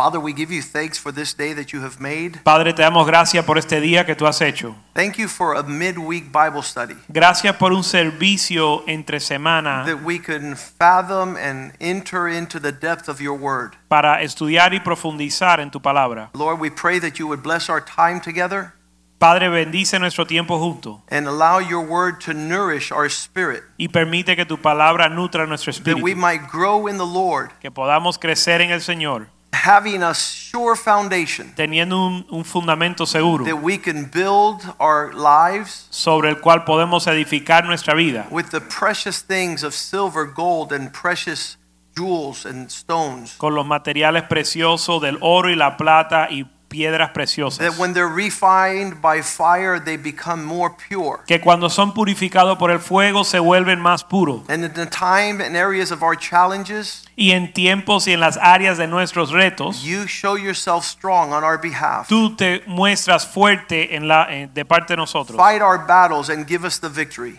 Father, we give you thanks for this day that you have made. Padre, te damos gracias por este día que tú has hecho. Thank you for a midweek Bible study Gracias por un servicio entre semana that we can fathom and enter into the depth of your word. para estudiar y profundizar en tu palabra. Lord, we pray that you would bless our time together Padre, bendice nuestro tiempo junto and allow your word to nourish our spirit, y permite que tu palabra nutra nuestro espíritu. that we might grow in the Lord, que podamos crecer en el Señor, having a sure foundation teniendo un, un fundamento seguro that we can build our lives sobre el cual podemos edificar nuestra vida with the precious things of silver, gold, and precious jewels and stones. con los materiales preciosos del oro y la plata y piedras That preciosas. when they're refined by fire, they become more pure. Que cuando son purificados por el fuego se vuelven más puros. And in the time and areas of our challenges, Y en tiempos y en las áreas de nuestros retos, you show yourself strong on our behalf. tú te muestras fuerte en la, en- de parte de nosotros. Fight our battles and give us the victory.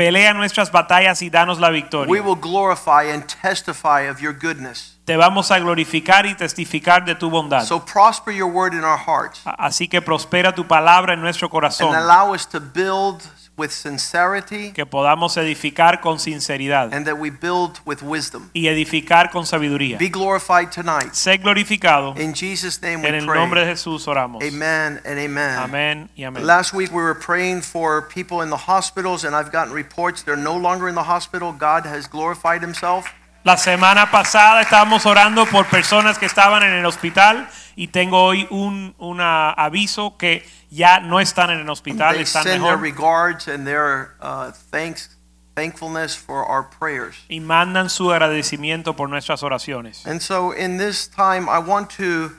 Pelea nuestras batallas y danos la We victoria. will glorify and testify of your goodness. Te vamos a glorificar y testificar de tu bondad. So prosper your word in our hearts Así que prospera tu palabra en nuestro and corazón, allow us to build with sincerity que podamos edificar con sinceridad and that we build with wisdom. y edificar con sabiduría. Be glorified tonight. Sé glorificado. In Jesus' name En we el nombre de pray. Jesús oramos. Amen and amen. Amén y amén. Last week we were praying for people in the hospitals, and I've gotten reports they're no longer in the hospital. God has glorified Himself. La semana pasada estábamos orando por personas que estaban en el hospital y tengo hoy un una aviso que ya no están en el hospital, They están send their mejor regards and their uh, thanks, thankfulness for our prayers. y mandan su agradecimiento por nuestras oraciones. And so, in this time, I want to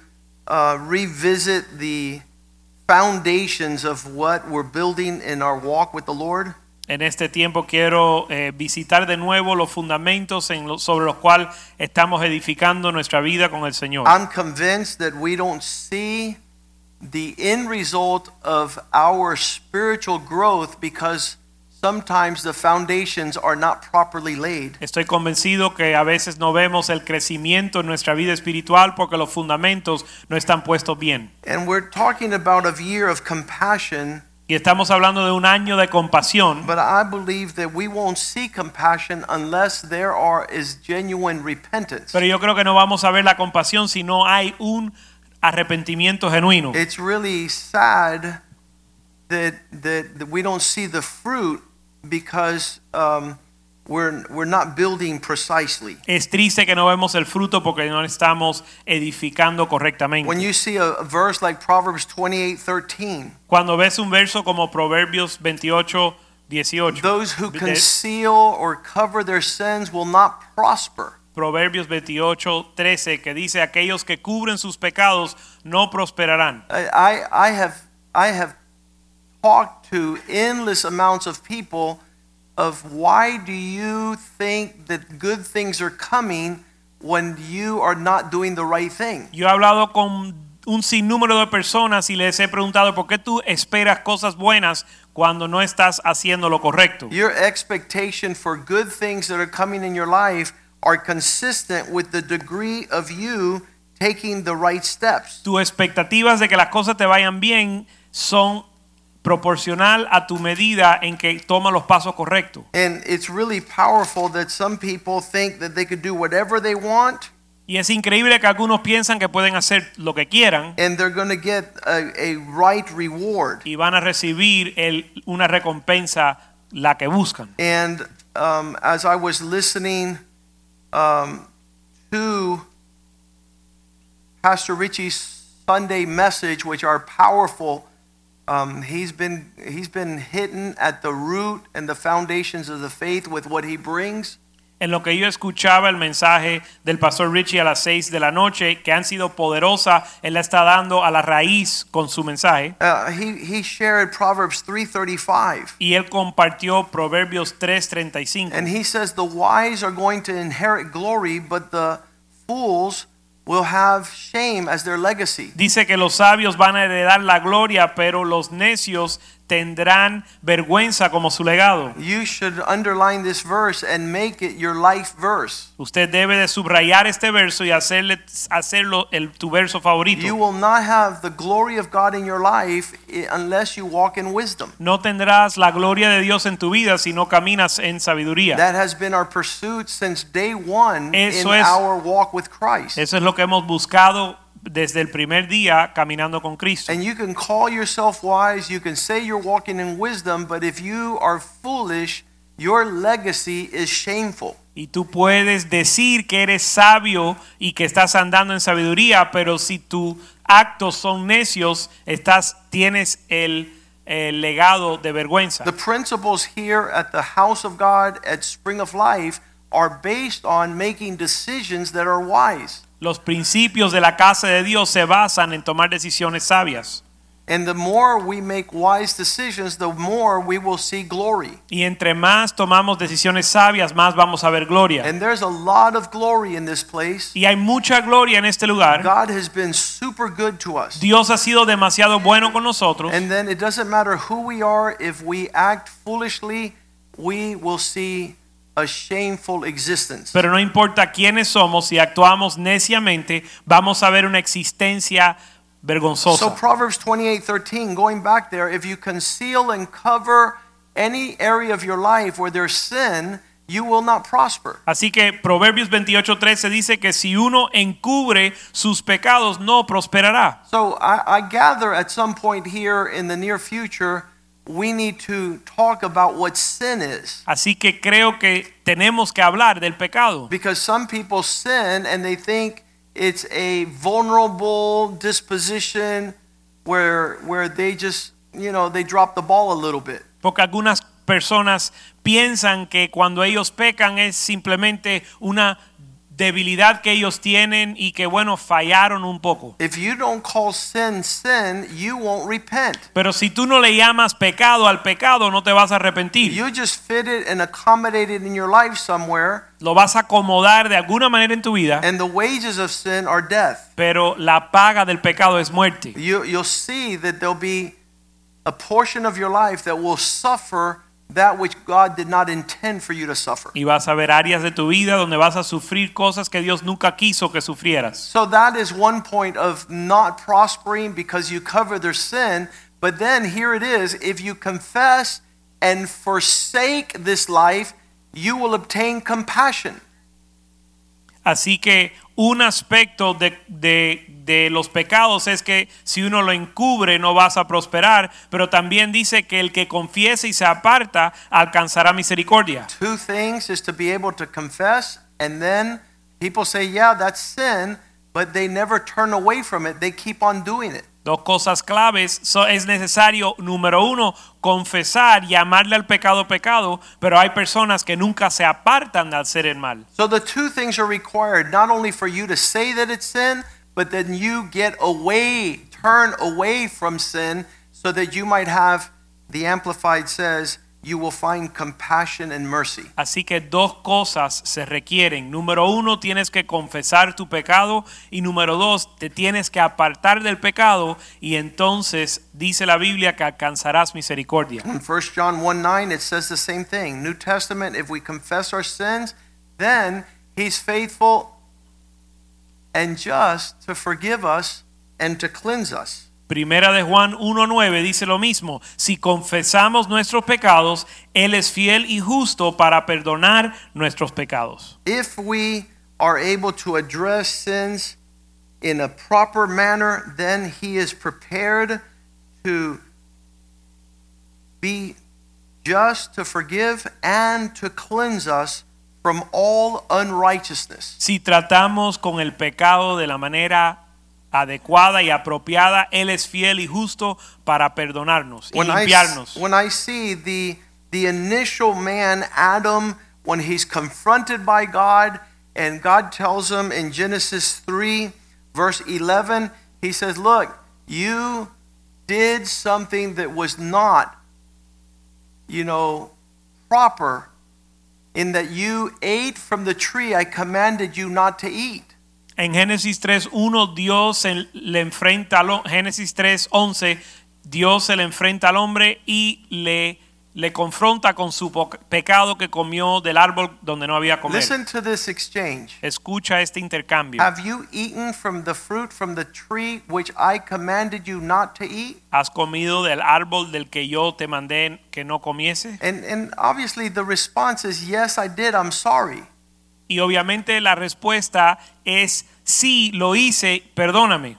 uh, revisit the foundations of what we're building in our walk with the Lord. En este tiempo quiero eh, visitar de nuevo los fundamentos en lo- sobre los cuales estamos edificando nuestra vida con el Señor. I'm convinced that we don't see the end result of our spiritual growth because sometimes the foundations are not properly laid. Estoy convencido que a veces no vemos el crecimiento en nuestra vida espiritual porque los fundamentos no están puestos bien. And we're talking about a year of compassion, Y estamos hablando de un año de compasión, but I believe that we won't see compassion unless there are is genuine repentance. pero yo creo que no vamos a ver la compasión si no hay un arrepentimiento genuino. It's really sad that that, that we don't see the fruit because um, we're we're not building precisely. Es triste que no vemos el fruto porque no estamos edificando correctamente. When you see a, a verse like Proverbs 28:13, Cuando ves un verso como Proverbios 28, 18, those who conceal or cover their sins will not prosper. Proverbios 28, 13, que dice, aquellos que cubren sus pecados no prosperarán. I, I, I have I have talked to endless amounts of people of why do you think that good things are coming when you are not doing the right thing? Yo he hablado con un sinnúmero de personas y les he preguntado por qué tú esperas cosas buenas cuando no estás haciendo lo correcto. Your expectation for good things that are coming in your life are consistent with the degree of you taking the right steps. Tus expectativas de que las cosas te vayan bien son proporcional a tu medida en que tomas los pasos correctos. And it's really powerful that some people think that they could do whatever they want Y es increíble que algunos piensan que pueden hacer lo que quieran and they're going to get a, a right reward. y van a recibir el- una recompensa la que buscan. And um, as I was listening um, to Pastor Richie's Sunday message, which are powerful, um, he's been he's been hitting at the root and the foundations of the faith with what he brings. en lo que yo escuchaba el mensaje del pastor Richie a las 6 de la noche, que han sido poderosa, él la está dando a la raíz con su mensaje. Uh, he, he shared Proverbs 3:35. Y él compartió Proverbios 3:35. And he says the wise are going to inherit glory, but the fools will have shame as their legacy. Dice que los sabios van a heredar la gloria, pero los necios tendrán vergüenza como su legado. You should underline this verse and make it your life verse. Usted debe de subrayar este verso y hacerle, hacerlo el, tu verso favorito. You will not have the glory of God in your life unless you walk in wisdom. No tendrás la gloria de Dios en tu vida si no caminas en sabiduría. That has been our pursuit since day one Eso in es- our walk with Christ. Eso es lo que hemos buscado desde el primer día caminando con Cristo. And you can call yourself wise, you can say you're walking in wisdom, but if you are foolish, your legacy is shameful. Y tú puedes decir que eres sabio y que estás andando en sabiduría, pero si tus actos son necios, estás tienes el, el legado de vergüenza. The principles here at the house of God at Spring of Life are based on making decisions that are wise. Los principios de la casa de Dios se basan en tomar decisiones sabias. And the more we make wise decisions, the more we will see glory. Y entre más tomamos decisiones sabias, más vamos a ver gloria. And there's a lot of glory in this place. Y hay mucha gloria en este lugar. God has been super good to us. Dios ha sido demasiado bueno con nosotros. And then it doesn't matter who we are, if we act foolishly, we will see a shameful existence. Pero no importa quiénes somos, si actuamos neciamente, vamos a ver una existencia vergonzosa. So. Proverbs 28:13, going back there, if you conceal and cover any area of your life where there's sin, you will not prosper. Así que Proverbios 28:13 dice que si uno encubre sus pecados no prosperará. So I, I gather at some point here in the near future, we need to talk about what sin is. Así que creo que tenemos que hablar del pecado. Because some people sin and they think it's a vulnerable disposition where where they just, you know, they drop the ball a little bit. Porque algunas personas piensan que cuando ellos pecan es simplemente una debilidad que ellos tienen y que bueno, fallaron un poco. If you don't call sin sin, you won't repent. Pero si tú no le llamas pecado al pecado, no te vas a arrepentir. You just fit it and accommodate it in your life somewhere, Lo vas a acomodar de alguna manera en tu vida, and the wages of sin are death. pero la paga del pecado es muerte. You, you'll see that there'll be a portion of your life that will suffer that which God did not intend for you to suffer. Y vas a ver áreas de tu vida donde vas a sufrir cosas que Dios nunca quiso que sufrieras. So that is one point of not prospering because you cover their sin. But then here it is if you confess and forsake this life, you will obtain compassion. Así que un aspecto de, de- de los pecados es que si uno lo encubre no vas a prosperar, pero también dice que el que confiese y se aparta alcanzará misericordia. Two things is to be able to confess, and then people say, yeah, that's sin, but they never turn away from it. They keep on doing it. Dos cosas claves, so- es necesario, número uno, confesar, llamarle al pecado pecado, pero hay personas que nunca se apartan de hacer el mal. So the two things are required not only for you to say that it's sin, but then you get away, turn away from sin so that you might have, the Amplified says, you will find compassion and mercy. Así que dos cosas se requieren. Número uno, tienes que confesar tu pecado y número dos, te tienes que apartar del pecado y entonces dice la Biblia que alcanzarás misericordia. In 1 John 1 9, it says the same thing. New Testament, if we confess our sins, then he's faithful and just to forgive us and to cleanse us. Primera de Juan 1.9 dice lo mismo. Si confesamos nuestros pecados, Él es fiel y justo para perdonar nuestros pecados. If we are able to address sins in a proper manner, then he is prepared to be just to forgive and to cleanse us from all unrighteousness. Si tratamos con el pecado de la manera adecuada y apropiada, Él es fiel y justo para perdonarnos y When I, limpiarnos. when I see the, the initial man, Adam, when he's confronted by God, and God tells him in Genesis 3, verse 11, he says, Look, you did something that was not, you know, proper in that you ate from the tree I commanded you not to eat. En Génesis 3.1 Dios se le enfrenta al Génesis 3.11 Dios se le enfrenta al hombre y le, le confronta con su pecado que comió del árbol donde no había comer. Listen to this exchange. Escucha este intercambio. Have you eaten from the fruit from the tree which I commanded you not to eat? ¿Has comido del árbol del que yo te mandé que no comiese? And and obviously the response is yes, I did. I'm sorry. Y obviamente la respuesta es sí, lo hice, perdóname.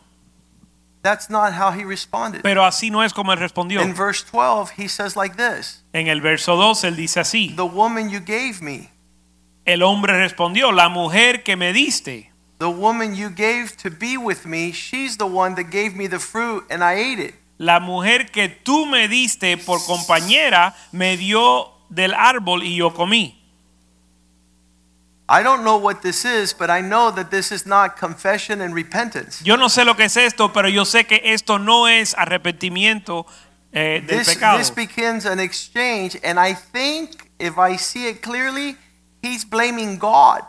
That's not how he responded. Pero así no es como él respondió. In verse 12, he says like this En el verso 2 él dice así. The woman you gave me, El hombre respondió, la mujer que me diste. the woman you gave to be with me, she's the one that gave me the fruit and I ate it. La mujer que tú me diste por compañera me dio del árbol y yo comí. I don't know what this is, but I know that this is not confession and repentance. Yo no sé lo que es esto, pero yo sé que esto no es arrepentimiento eh, del This, pecado. this begins an exchange, and I think if I see it clearly, he's blaming God.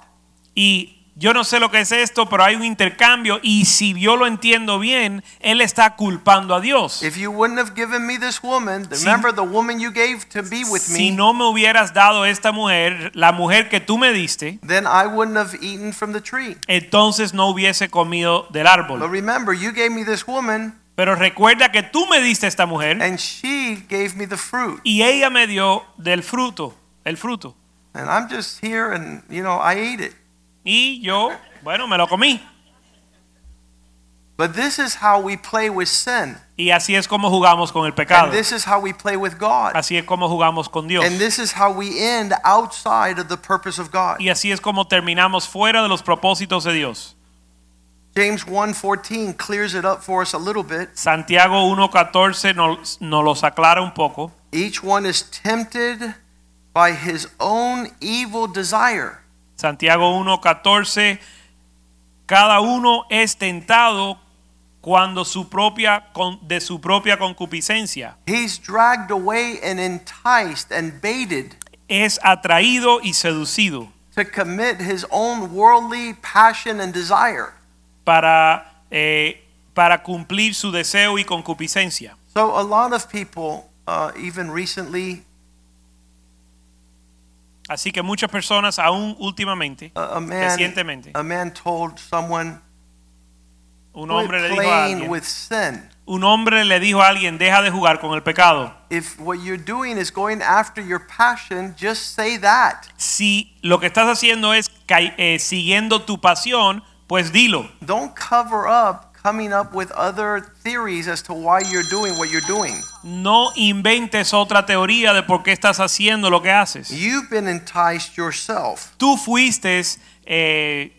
Y yo no sé lo que es esto, pero hay un intercambio y si yo lo entiendo bien, él está culpando a Dios. If you wouldn't have given me this woman, Si- remember the woman you gave to be with Si me, no me hubieras dado esta mujer, la mujer que tú me diste, then I wouldn't have eaten from the tree. entonces no hubiese comido del But árbol. remember, you gave me this woman, Pero recuerda que tú me diste esta mujer and she gave me the fruit. y ella me dio del fruto, el fruto. And I'm just here, and you know, I ate it. Y yo, bueno, me lo comí. But this is how we play with sin, Y así es como jugamos con el pecado. and this is how we play with God, Así es como jugamos con Dios. and this is how we end outside of the purpose of God. Y así es como terminamos fuera de los propósitos de Dios. James 1:14 clears it up for us a little bit. Santiago 1.14 nos, nos los aclara un poco. Each one is tempted by his own evil desire. Santiago 1.14 Cada uno es tentado cuando su propia de su propia concupiscencia He's dragged away and enticed and baited es atraído y seducido to commit his own worldly passion and desire. para eh, para cumplir su deseo y concupiscencia. So a lot of people, uh, even recently, Así que muchas personas aún últimamente, a, a man, recientemente, a man told someone, un "Quit hombre le dijo a alguien, with sin. un hombre le dijo a alguien, deja de jugar con el pecado. If what you're doing is going after your passion, just say that. Si lo que estás haciendo es eh, siguiendo tu pasión, pues dilo. Don't cover up coming up with other theories as to why you're doing what you're doing. No inventes otra teoría de por qué estás haciendo lo que haces. You've been enticed yourself. Tú fuiste eh,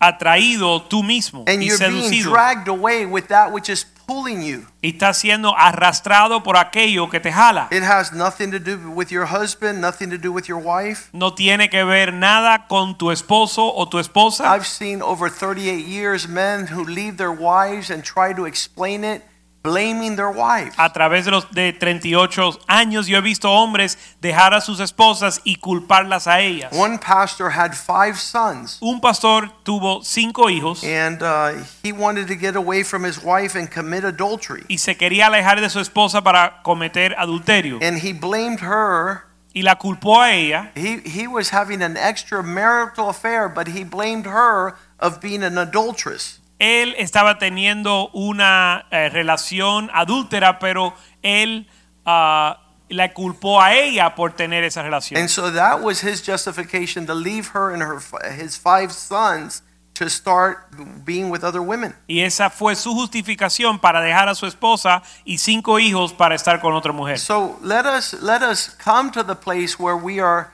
atraído tú mismo And y you're being dragged away with that which is pulling you. y estás siendo arrastrado por aquello que te jala. It has nothing to do with your husband, nothing to do with your wife. No tiene que ver nada con tu esposo o tu esposa. I've seen over 38 years men who leave their wives and try to explain it, blaming their wives. A través de los de 38 años yo he visto hombres dejar a sus esposas y culparlas a ellas. One pastor had five sons, Un pastor tuvo cinco hijos and uh, he wanted to get away from his wife and commit adultery. y se quería alejar de su esposa para cometer adulterio And he blamed her. y la culpó a ella. He, he was having an extramarital affair, but he blamed her of being an adulteress. Él estaba teniendo una eh, relación adúltera, pero él ah, la culpó a ella por tener esa relación. And so that was his justification to leave her and her his five sons to start being with other women. Y esa fue su justificación para dejar a su esposa y cinco hijos para estar con otra mujer. So let us let us come to the place where we are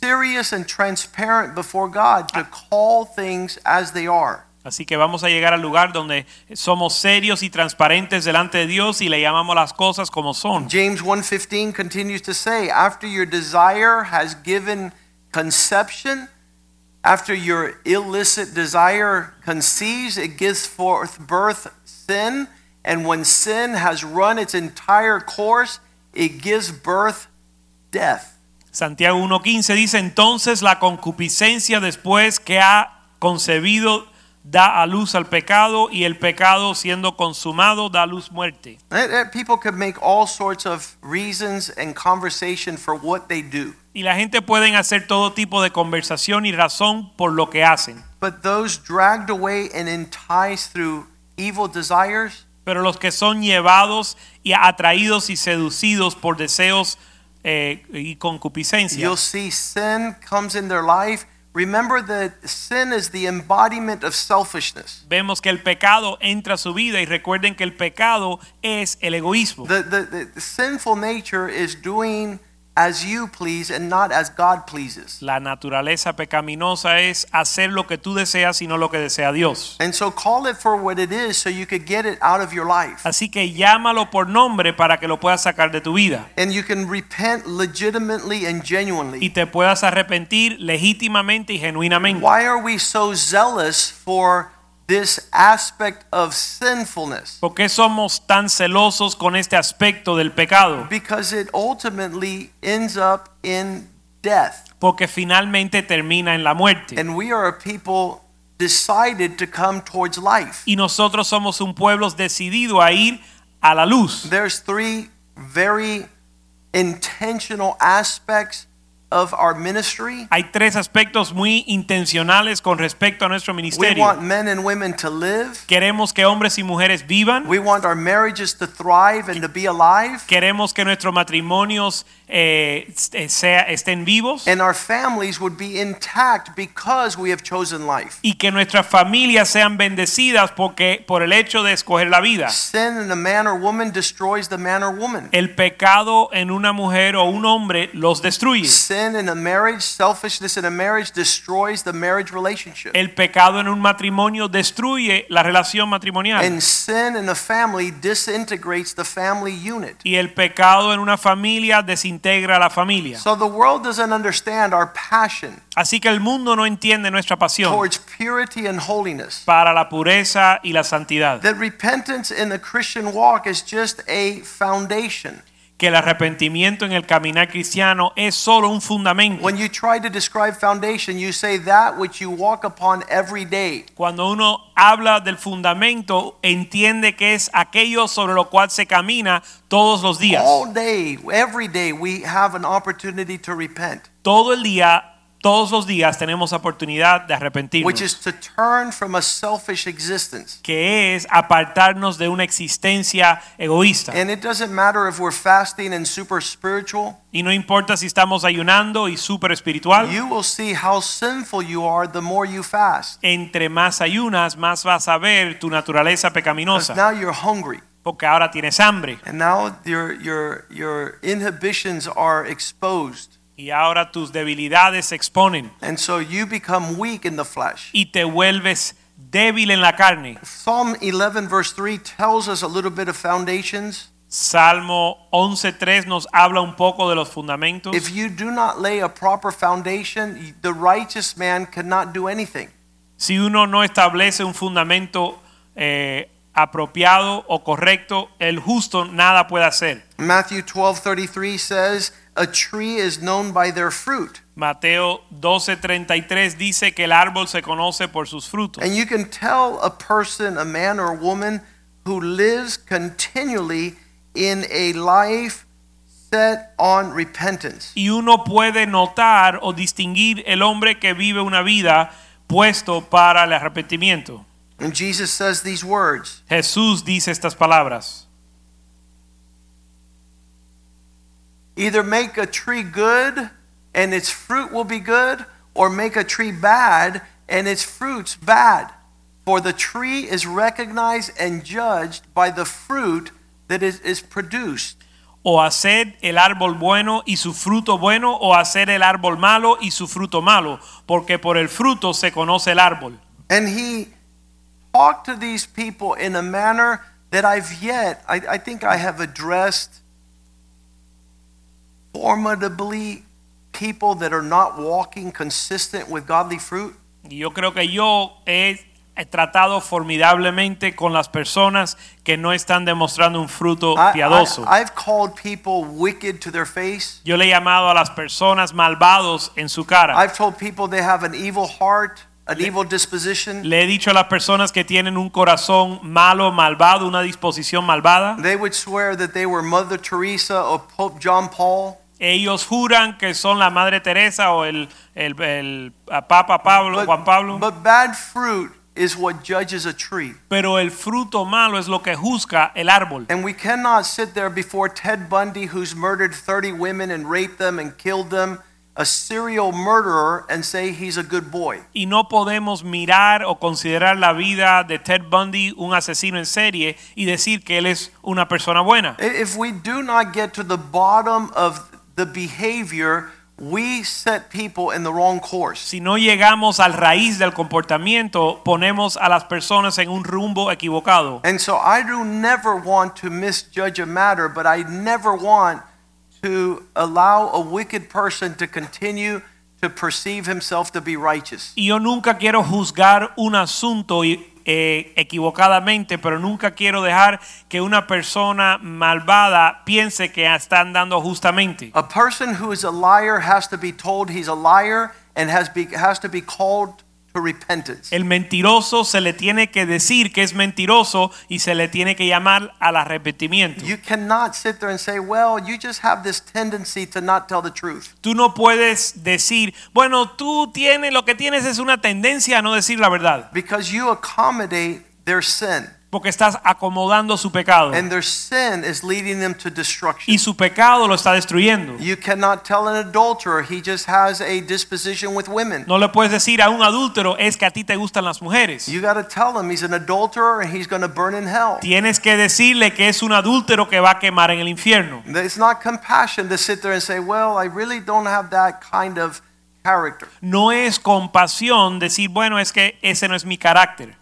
serious and transparent before God to call things as they are. Así que vamos a llegar al lugar donde somos serios y transparentes delante de Dios y le llamamos las cosas como son. James 1:15 continues to say, after your desire has given conception, after your illicit desire conceives, it gives forth birth sin, and when sin has run its entire course, it gives birth death. Santiago 1.15 dice, entonces la concupiscencia después que ha concebido da a luz al pecado y el pecado siendo consumado da a luz muerte. Eh, eh, People could make all sorts of reasons and conversation for what they do. Y la gente pueden hacer todo tipo de conversación y razón por lo que hacen. But those dragged away and enticed through evil desires, Pero los que son llevados y atraídos y seducidos por deseos eh, y concupiscencia, you'll see sin comes in their life. Remember that sin is the embodiment of selfishness. vemos que el pecado entra a su vida y recuerden que el pecado es el egoísmo. The, the, the sinful nature is doing as you please and not as God pleases. La naturaleza pecaminosa es hacer lo que tú deseas y no lo que desea Dios. And so call it for what it is so you could get it out of your life. Así que llámalo por nombre para que lo puedas sacar de tu vida And you can repent legitimately and genuinely. y te puedas arrepentir legítimamente y genuinamente. Why are we so zealous for this aspect of sinfulness? ¿Por qué somos tan celosos con este aspecto del pecado? Because it ultimately ends up in death. Porque finalmente termina en la muerte. And we are a people decided to come towards life. Y nosotros somos un pueblo decidido a ir a la luz. There's three very intentional aspects of our ministry. Hay tres aspectos muy intencionales con respecto a nuestro We ministerio. want men and women to live. Queremos que hombres y mujeres vivan. We want our marriages to thrive and to be alive. Queremos que nuestros matrimonios eh, sea- estén vivos And our families would be intact because we have chosen life. y que nuestras familias sean bendecidas porque por el hecho de escoger la vida. Sin in a man or woman destroys the man or woman. El pecado en una mujer o un hombre los destruye. Sin in a marriage, selfishness in a marriage destroys the marriage relationship. El pecado en un matrimonio destruye la relación matrimonial. And sin in a family disintegrates the family unit. Y el pecado en una familia desintegra la familia. So the world doesn't understand our passion Así que el mundo no entiende nuestra pasión towards purity and holiness. para la pureza y la santidad. That repentance in the Christian walk is just a foundation. Que el arrepentimiento en el caminar cristiano es solo un fundamento. When you try to describe foundation, you say that which you walk upon every day. Cuando uno habla del fundamento, entiende que es aquello sobre lo cual se camina todos los días. All day, every day, we have an opportunity to repent, Todo el día, todos los días tenemos oportunidad de arrepentirnos. which is to turn from a selfish existence. que es apartarnos de una existencia egoísta. And it doesn't matter if we're fasting and super spiritual, Y no importa si estamos ayunando y súper espiritual, you will see how sinful you are the more you fast. entre más ayunas, más vas a ver tu naturaleza pecaminosa, now you're hungry. porque ahora tienes hambre And now your, your, your inhibitions are exposed. Y ahora tus debilidades se exponen And so you become weak in the flesh. y te vuelves débil en la carne. Psalm 11, verse 3 tells us a little bit of foundations. Salmo 11.3 nos habla un poco de los fundamentos. If you do not lay a proper foundation, the righteous man cannot do anything. Si uno no establece un fundamento eh, apropiado o correcto, el justo nada puede hacer. Matthew 12:33 says, A tree is known by their fruit. Mateo 12:33 dice que el árbol se conoce por sus frutos. And you can tell a person, a man or a woman, who lives continually in a life set on repentance. Y uno puede notar o distinguir el hombre que vive una vida puesto para el arrepentimiento. And Jesus says these words Jesús dice estas palabras. Either make a tree good and its fruit will be good, or make a tree bad and its fruits bad. For the tree is recognized and judged by the fruit that is, is produced. O hacer el árbol bueno y su fruto bueno, o hacer el árbol malo y su fruto malo, porque por el fruto se conoce el árbol. And he talked to these people in a manner that I've yet, I, I think I have addressed formidably people that are not walking consistent with godly fruit. Y yo creo que yo he he tratado formidablemente con las personas que no están demostrando un fruto piadoso. I, have called people wicked to their face. Yo le he llamado a las personas malvados en su cara. I've told people they have an evil heart, an evil disposition. Le he dicho a las personas que tienen un corazón malo, malvado, una disposición malvada. They would swear that they were Mother Teresa or Pope John Paul. Ellos juran que son la Madre Teresa o el, el, el Papa Pablo, Juan Pablo. but bad fruit is what judges a tree. Pero el fruto malo es lo que juzga el árbol. And we cannot sit there before Ted Bundy, who's murdered 30 women and raped them and killed them, a serial murderer, and say he's a good boy. Y no podemos mirar o considerar la vida de Ted Bundy, un asesino en serie, y decir que él es una persona buena. If we do not get to the bottom of the behavior, we set people in the wrong course. Si no llegamos al raíz del comportamiento, ponemos a las personas en un rumbo equivocado. And so I do never want to misjudge a matter, but I never want to allow a wicked person to continue to perceive himself to be righteous. Y yo nunca quiero juzgar un asunto y- eh, equivocadamente, pero nunca quiero dejar que una persona malvada piense que está andando justamente. A person who is a liar has to be told he's a liar and has, be, has to be called. El mentiroso se le tiene que decir que es mentiroso y se le tiene que llamar al arrepentimiento. You cannot sit there and say, well, you just have this tendency to not tell the truth. Tú no puedes decir, bueno, tú tienes, lo que tienes es una tendencia a no decir la verdad, Because you accommodate their sin. Porque estás acomodando su pecado And their sin is leading them to destruction. y su pecado lo está destruyendo. You cannot tell an adulterer he just has a disposition with women. No le puedes decir a un adúltero es que a ti te gustan las mujeres. You got to tell him he's an adulterer and he's going to burn in hell. Tienes que decirle que es un adúltero que va a quemar en el infierno. It's not compassion to sit there and say, well, I really don't have that kind of character. No es compasión decir, bueno, es que ese no es mi carácter.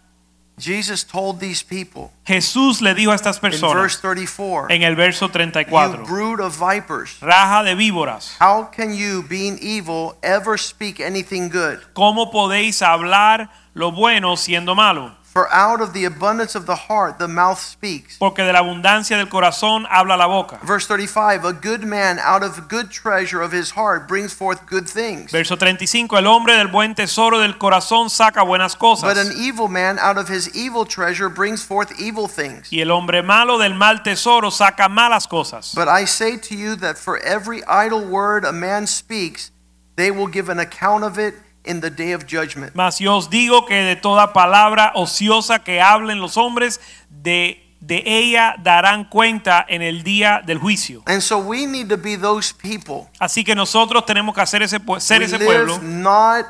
Jesus told these people Jesús le dijo a estas personas in verse 34, en el verso 34, you brood of vipers, raja de víboras, how can you, being evil, ever speak anything good? ¿cómo podéis hablar lo bueno siendo malo? For out of the abundance of the heart, the mouth speaks. Porque de la abundancia del corazón habla la boca. Verse 35, a good man out of good treasure of his heart brings forth good things. Verso 35, el hombre del buen tesoro del corazón saca buenas cosas. But an evil man out of his evil treasure brings forth evil things. Y el hombre malo del mal tesoro saca malas cosas. But I say to you that for every idle word a man speaks, they will give an account of it in the day of judgment. Mas yo os digo que de toda palabra ociosa que hablen los hombres, de, de ella darán cuenta en el día del juicio. And so we need to be those people. Así que nosotros tenemos que hacer ese, ser We ese pueblo not,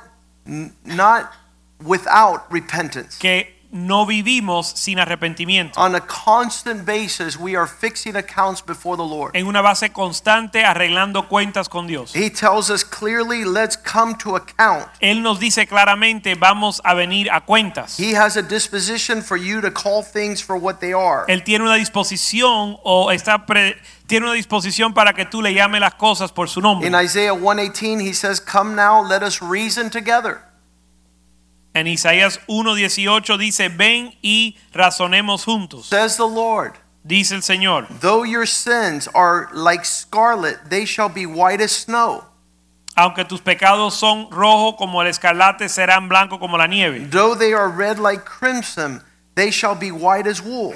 not without repentance. que no vivimos sin arrepentimiento. On a constant basis, we are fixing accounts before the Lord. En una base constante arreglando cuentas con Dios. He tells us clearly, let's come to account. Él nos dice claramente, vamos a venir a cuentas. He has a disposition for you to call things for what they are. Él tiene una disposición o está pre- tiene una disposición para que tú le llames las cosas por su nombre. In Isaiah 1:18 he says, Come now, let us reason together. En Isaías 1:18 dice, "Ven y razonemos juntos." Says the Lord, Dice el Señor, Though your sins are like scarlet, they shall be white as snow. aunque tus pecados son rojos como el escarlate, serán blancos como la nieve. Though they are red like crimson, they shall be white as wool.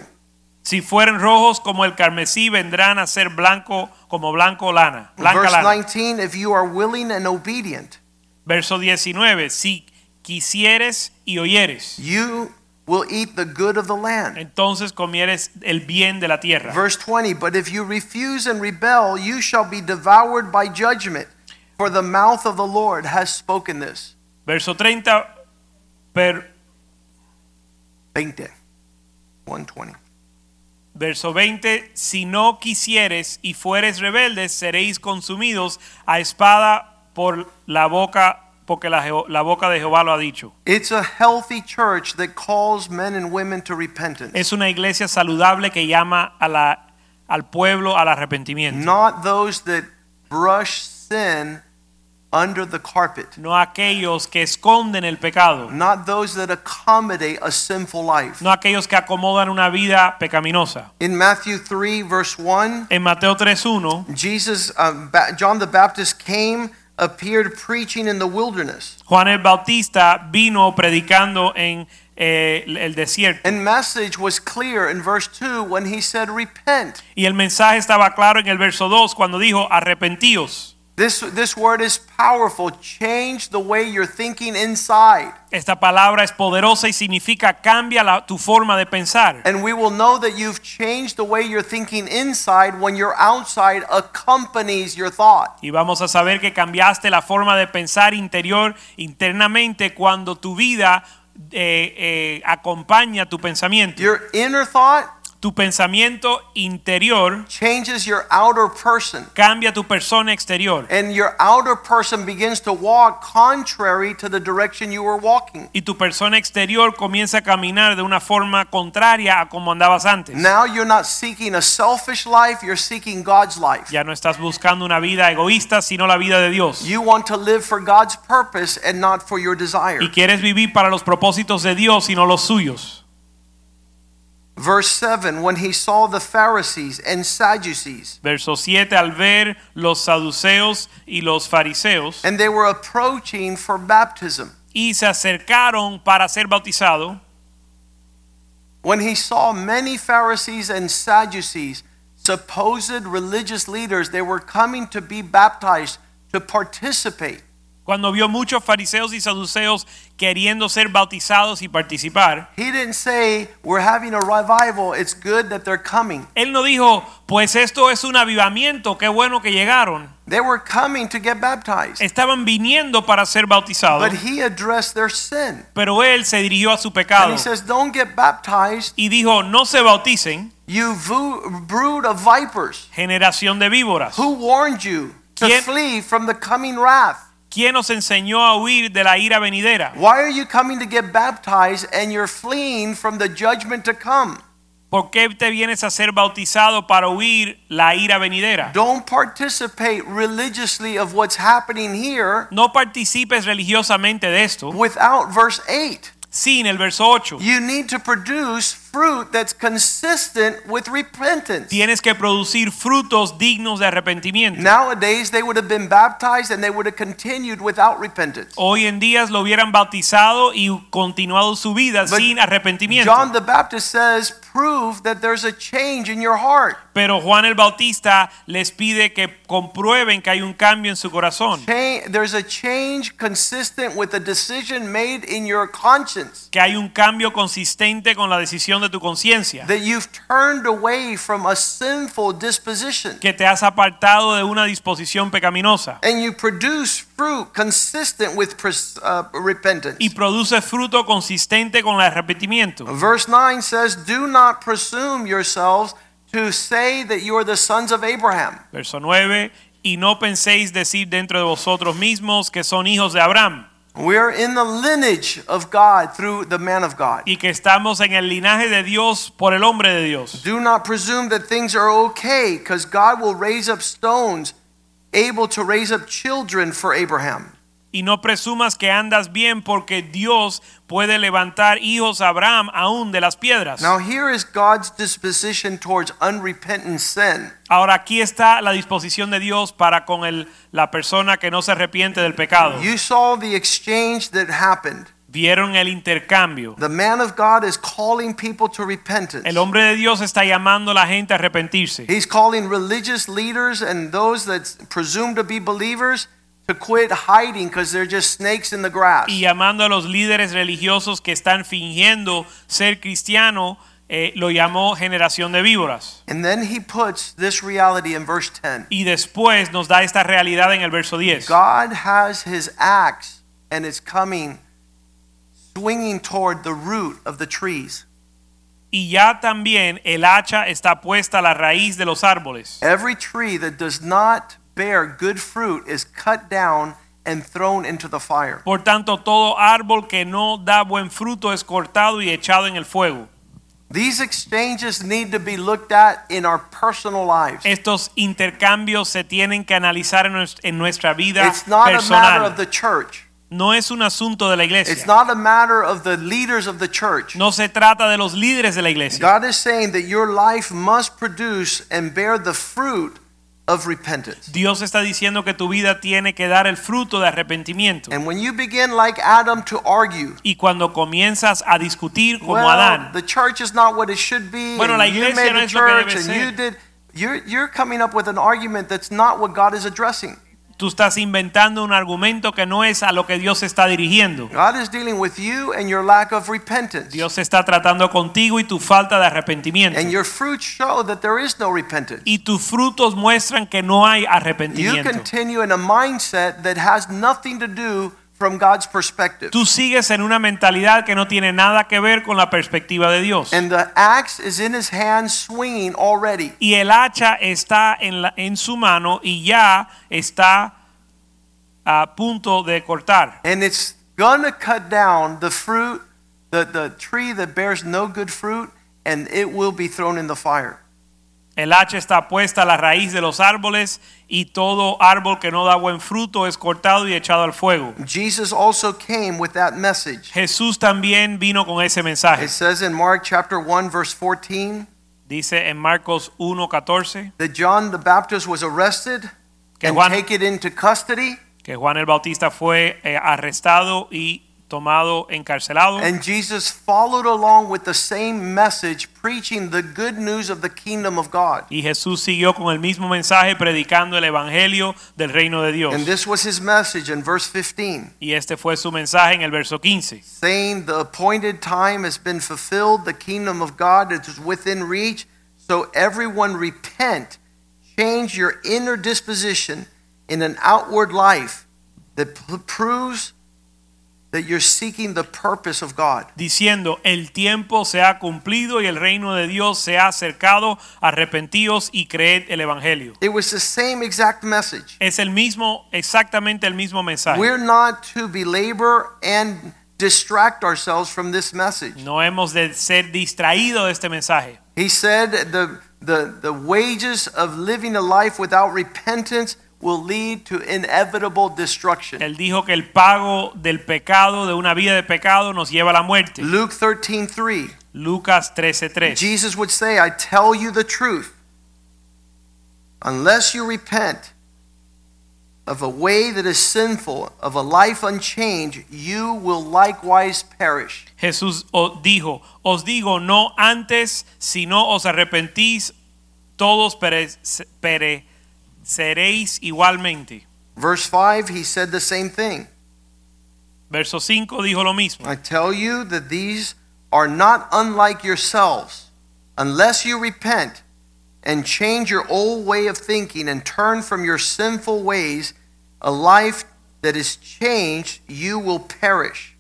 Si fueren rojos como el carmesí, vendrán a ser blanco como blanco lana, blanca Verse lana. 19, if you are willing and obedient, Verso 19, si quisieres y oyeres, you will eat the good of the land. entonces comieres el bien de la tierra. Verse 20, but if you refuse and rebel, you shall be devoured by judgment, for the mouth of the Lord has spoken this. Verso 30, per- 20. 120. verso 20, si no quisieres y fueres rebeldes, seréis consumidos a espada por la boca porque la, la boca de Jehová lo ha dicho. It's a healthy church that calls men and women to repentance. Es una iglesia saludable que llama a la, al pueblo al arrepentimiento. not those that brush sin under the carpet, No aquellos que esconden el pecado. not those that accommodate a sinful life. No aquellos que acomodan una vida pecaminosa. In Matthew 3, verse 1, En Mateo 3.1, Jesus, uh, John the Baptist came, appeared preaching in the wilderness. Juan el Bautista vino predicando en eh, el desierto. And message was clear in verse 2 when he said, Repent. Y el mensaje estaba claro en el verso 2 cuando dijo, arrepentíos. This, this word is powerful. Change the way you're thinking inside. Esta palabra es poderosa y significa cambia la- tu forma de pensar. And we will know that you've changed the way you're thinking inside when your outside accompanies your thought. Y vamos a saber que cambiaste la forma de pensar interior internamente cuando tu vida eh, eh, acompaña tu pensamiento. Your inner thought Tu pensamiento interior changes your outer person. cambia tu persona exterior. And your outer person begins to walk contrary to the direction you were walking. Y tu persona exterior comienza a caminar de una forma contraria a como andabas antes. Now you're not seeking a selfish life, you're seeking God's life. Ya no estás buscando una vida egoísta, sino la vida de Dios. You want to live for God's purpose and not for your desire. Y quieres vivir para los propósitos de Dios y no los suyos. Verse 7 When he saw the Pharisees and Sadducees, Verso 7, al ver los saduceos y los fariseos, and they were approaching for baptism. y se acercaron para ser bautizados, When he saw many Pharisees and Sadducees, supposed religious leaders, they were coming to be baptized to participate. Cuando vio muchos fariseos y saduceos queriendo ser bautizados y participar, He didn't say, We're having a revival, it's good that they're coming. él no dijo, pues esto es un avivamiento, qué bueno que llegaron. They were coming to get baptized. Estaban viniendo para ser bautizados, But he addressed their sin. pero él se dirigió a su And pecado he says, Don't get baptized, y dijo, no se bauticen, you brood of vipers. generación de víboras. Who warned you to ¿Quién- flee from the coming wrath? ¿Quién nos enseñó a huir de la ira venidera? Why are you coming to get baptized and you're fleeing from the judgment to come? ¿Por qué te vienes a ser bautizado para huir la ira venidera? Don't participate religiously of what's happening here No participes religiosamente de esto without verse 8. sin el verso 8. You need to produce fruit that's consistent with repentance. Tienes que producir frutos dignos de arrepentimiento. Nowadays, they would have been baptized and they would have continued without repentance. Hoy en día lo hubieran bautizado y continuado su vida But sin arrepentimiento. John the Baptist says, prove that there's a change in your heart. Pero Juan el Bautista les pide que comprueben que hay un cambio en su corazón, Change, there's a change consistent with a decision made in your conscience. que hay un cambio consistente con la decisión de tu conciencia, That you've turned away from a sinful disposition. que te has apartado de una disposición pecaminosa And you produce fruit consistent with uh, repentance. y produce fruto consistente con el arrepentimiento. Verse 9 says, Do not presume yourselves to say that you are the sons of Abraham. Verso 9, y no penséis decir dentro de vosotros mismos que son hijos de Abraham We're in the lineage of God through the man of God. y que estamos en el linaje de Dios por el hombre de Dios. Do not presume that things are okay, because God will raise up stones able to raise up children for Abraham. Y no presumas que andas bien porque Dios puede levantar hijos a Abraham aún de las piedras. Now, here is God's disposition towards unrepentant sin. Ahora aquí está la disposición de Dios para con el, la persona que no se arrepiente del pecado. You saw the exchange that happened. Vieron el intercambio. The man of God is calling people to repentance. El hombre de Dios está llamando a la gente a arrepentirse. He's calling religious leaders and those that presume to be believers to quit hiding because they're just snakes in the grass. Y llamando a los líderes religiosos que están fingiendo ser cristiano, eh, lo llamó generación de víboras. And then he puts this reality in verse 10. Y después nos da esta realidad en el verso 10. God has his axe and it's coming swinging toward the root of the trees. Y ya también el hacha está puesta a la raíz de los árboles. Every tree that does not bear good fruit is cut down and thrown into the fire. Por tanto, todo árbol que no da buen fruto es cortado y echado en el fuego. These exchanges need to be looked at in our personal lives. Estos intercambios se tienen que analizar en nues- en nuestra vida It's not a matter of the church. No es un asunto de la iglesia. It's not a matter of the leaders of the church. No se trata de los líderes de la iglesia. God is saying that your life must produce and bear the fruit of repentance. Dios está diciendo que tu vida tiene que dar el fruto de arrepentimiento. And when you begin like Adam to argue, Y cuando comienzas a discutir como well, Adán, the church is not what it should be. Bueno, and la you iglesia made no es lo que debe and ser. you did. You're, you're coming up with an argument that's not what God is addressing. Tú estás inventando un argumento que no es a lo que Dios está dirigiendo. God is dealing with you and your lack of repentance. Dios está tratando contigo y tu falta de arrepentimiento. And your fruits show that there is no repentance. Y tus frutos muestran que no hay You arrepentimiento. continue in a mindset that has nothing to do from God's perspective. Tú sigues en una mentalidad que no tiene nada que ver con la perspectiva de Dios. And the axe is in his hand swinging already. Y el hacha está en, la- en su mano y ya está a punto de cortar. And it's gonna cut down the fruit, the, the tree that bears no good fruit, and it will be thrown in the fire. El hacha está puesta a la raíz de los árboles y todo árbol que no da buen fruto es cortado y echado al fuego. Jesus also came with that message. Jesús también vino con ese mensaje. It says in Mark chapter 1 verse 14 Dice en Marcos 1:14 that John the Baptist was arrested que and Juan, taken into custody que Juan el Bautista fue eh, arrestado y tomado encarcelado. and Jesus followed along with the same message preaching the good news of the kingdom of God. Y Jesús siguió con el mismo mensaje predicando el evangelio del reino de Dios. And this was his message in verse 15. Y este fue su mensaje en el verso 15. saying the appointed time has been fulfilled, the kingdom of God is within reach. So everyone repent, change your inner disposition in an outward life that proves that you're seeking the purpose of God. Diciendo, el tiempo se ha cumplido y el reino de Dios se ha acercado, arrepentíos y creed el evangelio. It was the same exact message. Es el mismo, exactamente el mismo mensaje. We're not to belabor and distract ourselves from this message. No hemos de ser distraídos de este mensaje. He said the, the, the wages of living a life without repentance will lead to inevitable destruction. Él dijo que el pago del pecado, de una vida de pecado, nos lleva a la muerte. Luke 13:3. Lucas 13:3. Jesus would say, I tell you the truth. Unless you repent of a way that is sinful, of a life unchanged, you will likewise perish. Jesús dijo, os digo, no antes, si no os arrepentís, todos perece- pereceréis igualmente. Verse 5, he said the same thing. Verso 5 dijo lo mismo. I tell you that these are not unlike yourselves. Unless you repent and change your old way of thinking and turn from your sinful ways, a life that is changed, you will perish.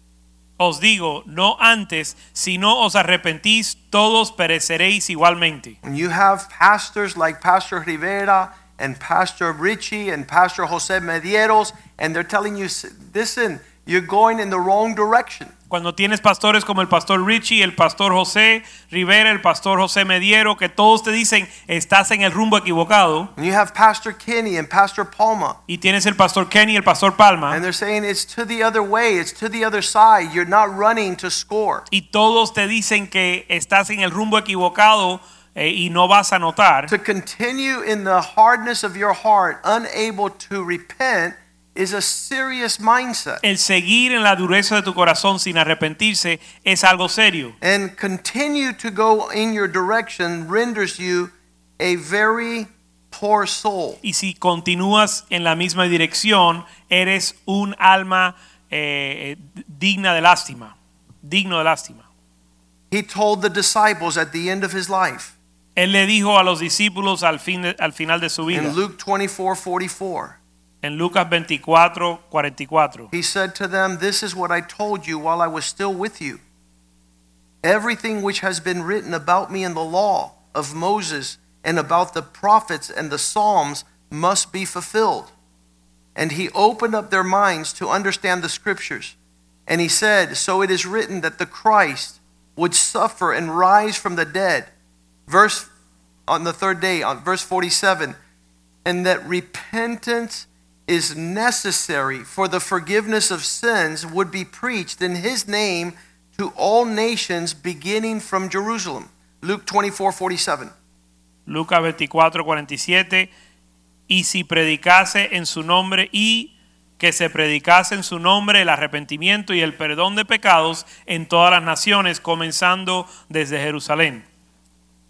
Os digo, no antes, si no os arrepentís, todos pereceréis igualmente. And you have pastors like Pastor Rivera and Pastor Richie and Pastor Jose Medieros, and they're telling you, listen, you're going in the wrong direction. Cuando tienes pastores como el pastor Richie, el pastor José Rivera, el pastor José Mediero, que todos te dicen estás en el rumbo equivocado, And you have Pastor Kenny and Pastor Palma, y tienes el pastor Kenny, y el pastor Palma, and they're saying it's to the other way, it's to the other side. You're not running to score. y todos te dicen que estás en el rumbo equivocado y no vas a notar. To continue in the hardness of your heart, unable to repent, is a serious mindset. El seguir en la dureza de tu corazón sin arrepentirse es algo serio. And continue to go in your direction renders you a very poor soul. Y si continúas en la misma dirección, eres un alma eh, eh, digna de lástima, digno de lástima. He told the disciples at the end of his life Él le dijo a los discípulos al, fin de- al final de su vida, in Luke 24 44. en Lucas 24, 44, He said to them, This is what I told you while I was still with you. Everything which has been written about me in the law of Moses and about the prophets and the Psalms must be fulfilled. And he opened up their minds to understand the scriptures. And he said, So it is written that the Christ would suffer and rise from the dead. Verse on the third day, on verse 47, and that repentance is necessary for the forgiveness of sins would be preached in his name to all nations beginning from Jerusalem. Luke 24, 47. Lucas 24, 47. Y si predicase en su nombre y que se predicase en su nombre el arrepentimiento y el perdón de pecados en todas las naciones, comenzando desde Jerusalén.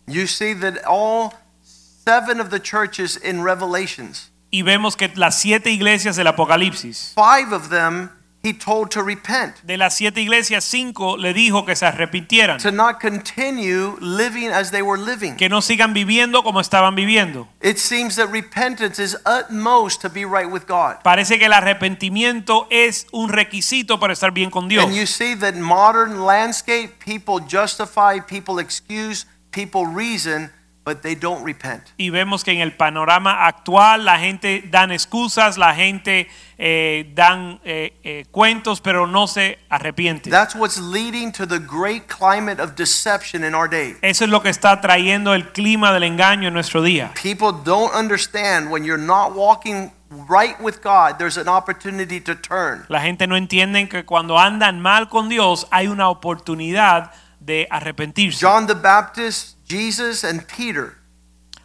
You see that all seven of the churches in Revelations, Y vemos que las siete iglesias del Apocalipsis, five of them he told to repent, de las siete iglesias, cinco le dijo que se arrepintieran, to not continue living as they were living. que no sigan viviendo como estaban viviendo. It seems that repentance is utmost to be right with God. Parece que el arrepentimiento es un requisito para estar bien con Dios. And you see that modern landscape, people justify, people excuse, people reason, but they don't repent. Y vemos que en el panorama actual la gente dan excusas, la gente eh, dan eh, eh, cuentos, pero no se arrepiente. That's what's leading to the great climate of deception in our day. Eso es lo que está trayendo el clima del engaño en nuestro día. People don't understand when you're not walking right with God, there's an opportunity to turn. La gente no entiende que cuando andan mal con Dios hay una oportunidad de arrepentirse. John the Baptist, Jesus, and Peter.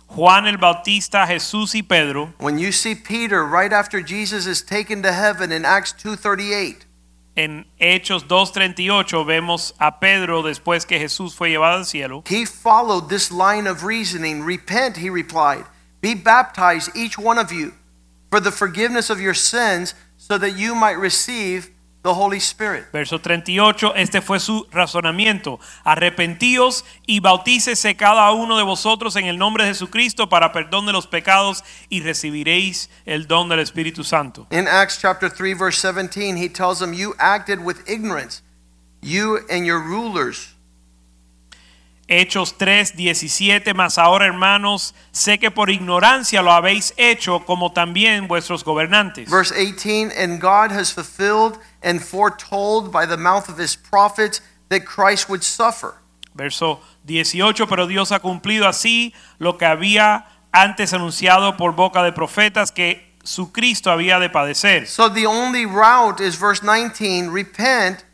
Juan el Bautista, Jesús y Pedro, When you see Peter right after Jesus is taken to heaven in Acts 2:38, en Hechos 2.38 vemos a Pedro después que Jesús fue llevado al cielo. he followed this line of reasoning. Repent, he replied. Be baptized, each one of you, for the forgiveness of your sins, so that you might receive the Holy Spirit. Verso 38, este fue su razonamiento. Arrepentíos y bautícese cada uno de vosotros en el nombre de Jesucristo para perdón de los pecados y recibiréis el don del Espíritu Santo. In Acts chapter 3 verse 17, he tells them you acted with ignorance, you and your rulers. Hechos 3, 17, mas ahora hermanos, sé que por ignorancia lo habéis hecho como también vuestros gobernantes. Verse 18, and God has fulfilled and foretold by the mouth of his prophets that Christ would suffer. Verso 18, pero Dios ha cumplido así lo que había antes anunciado por boca de profetas que su Cristo había de padecer. So the only route is verse 19, repent,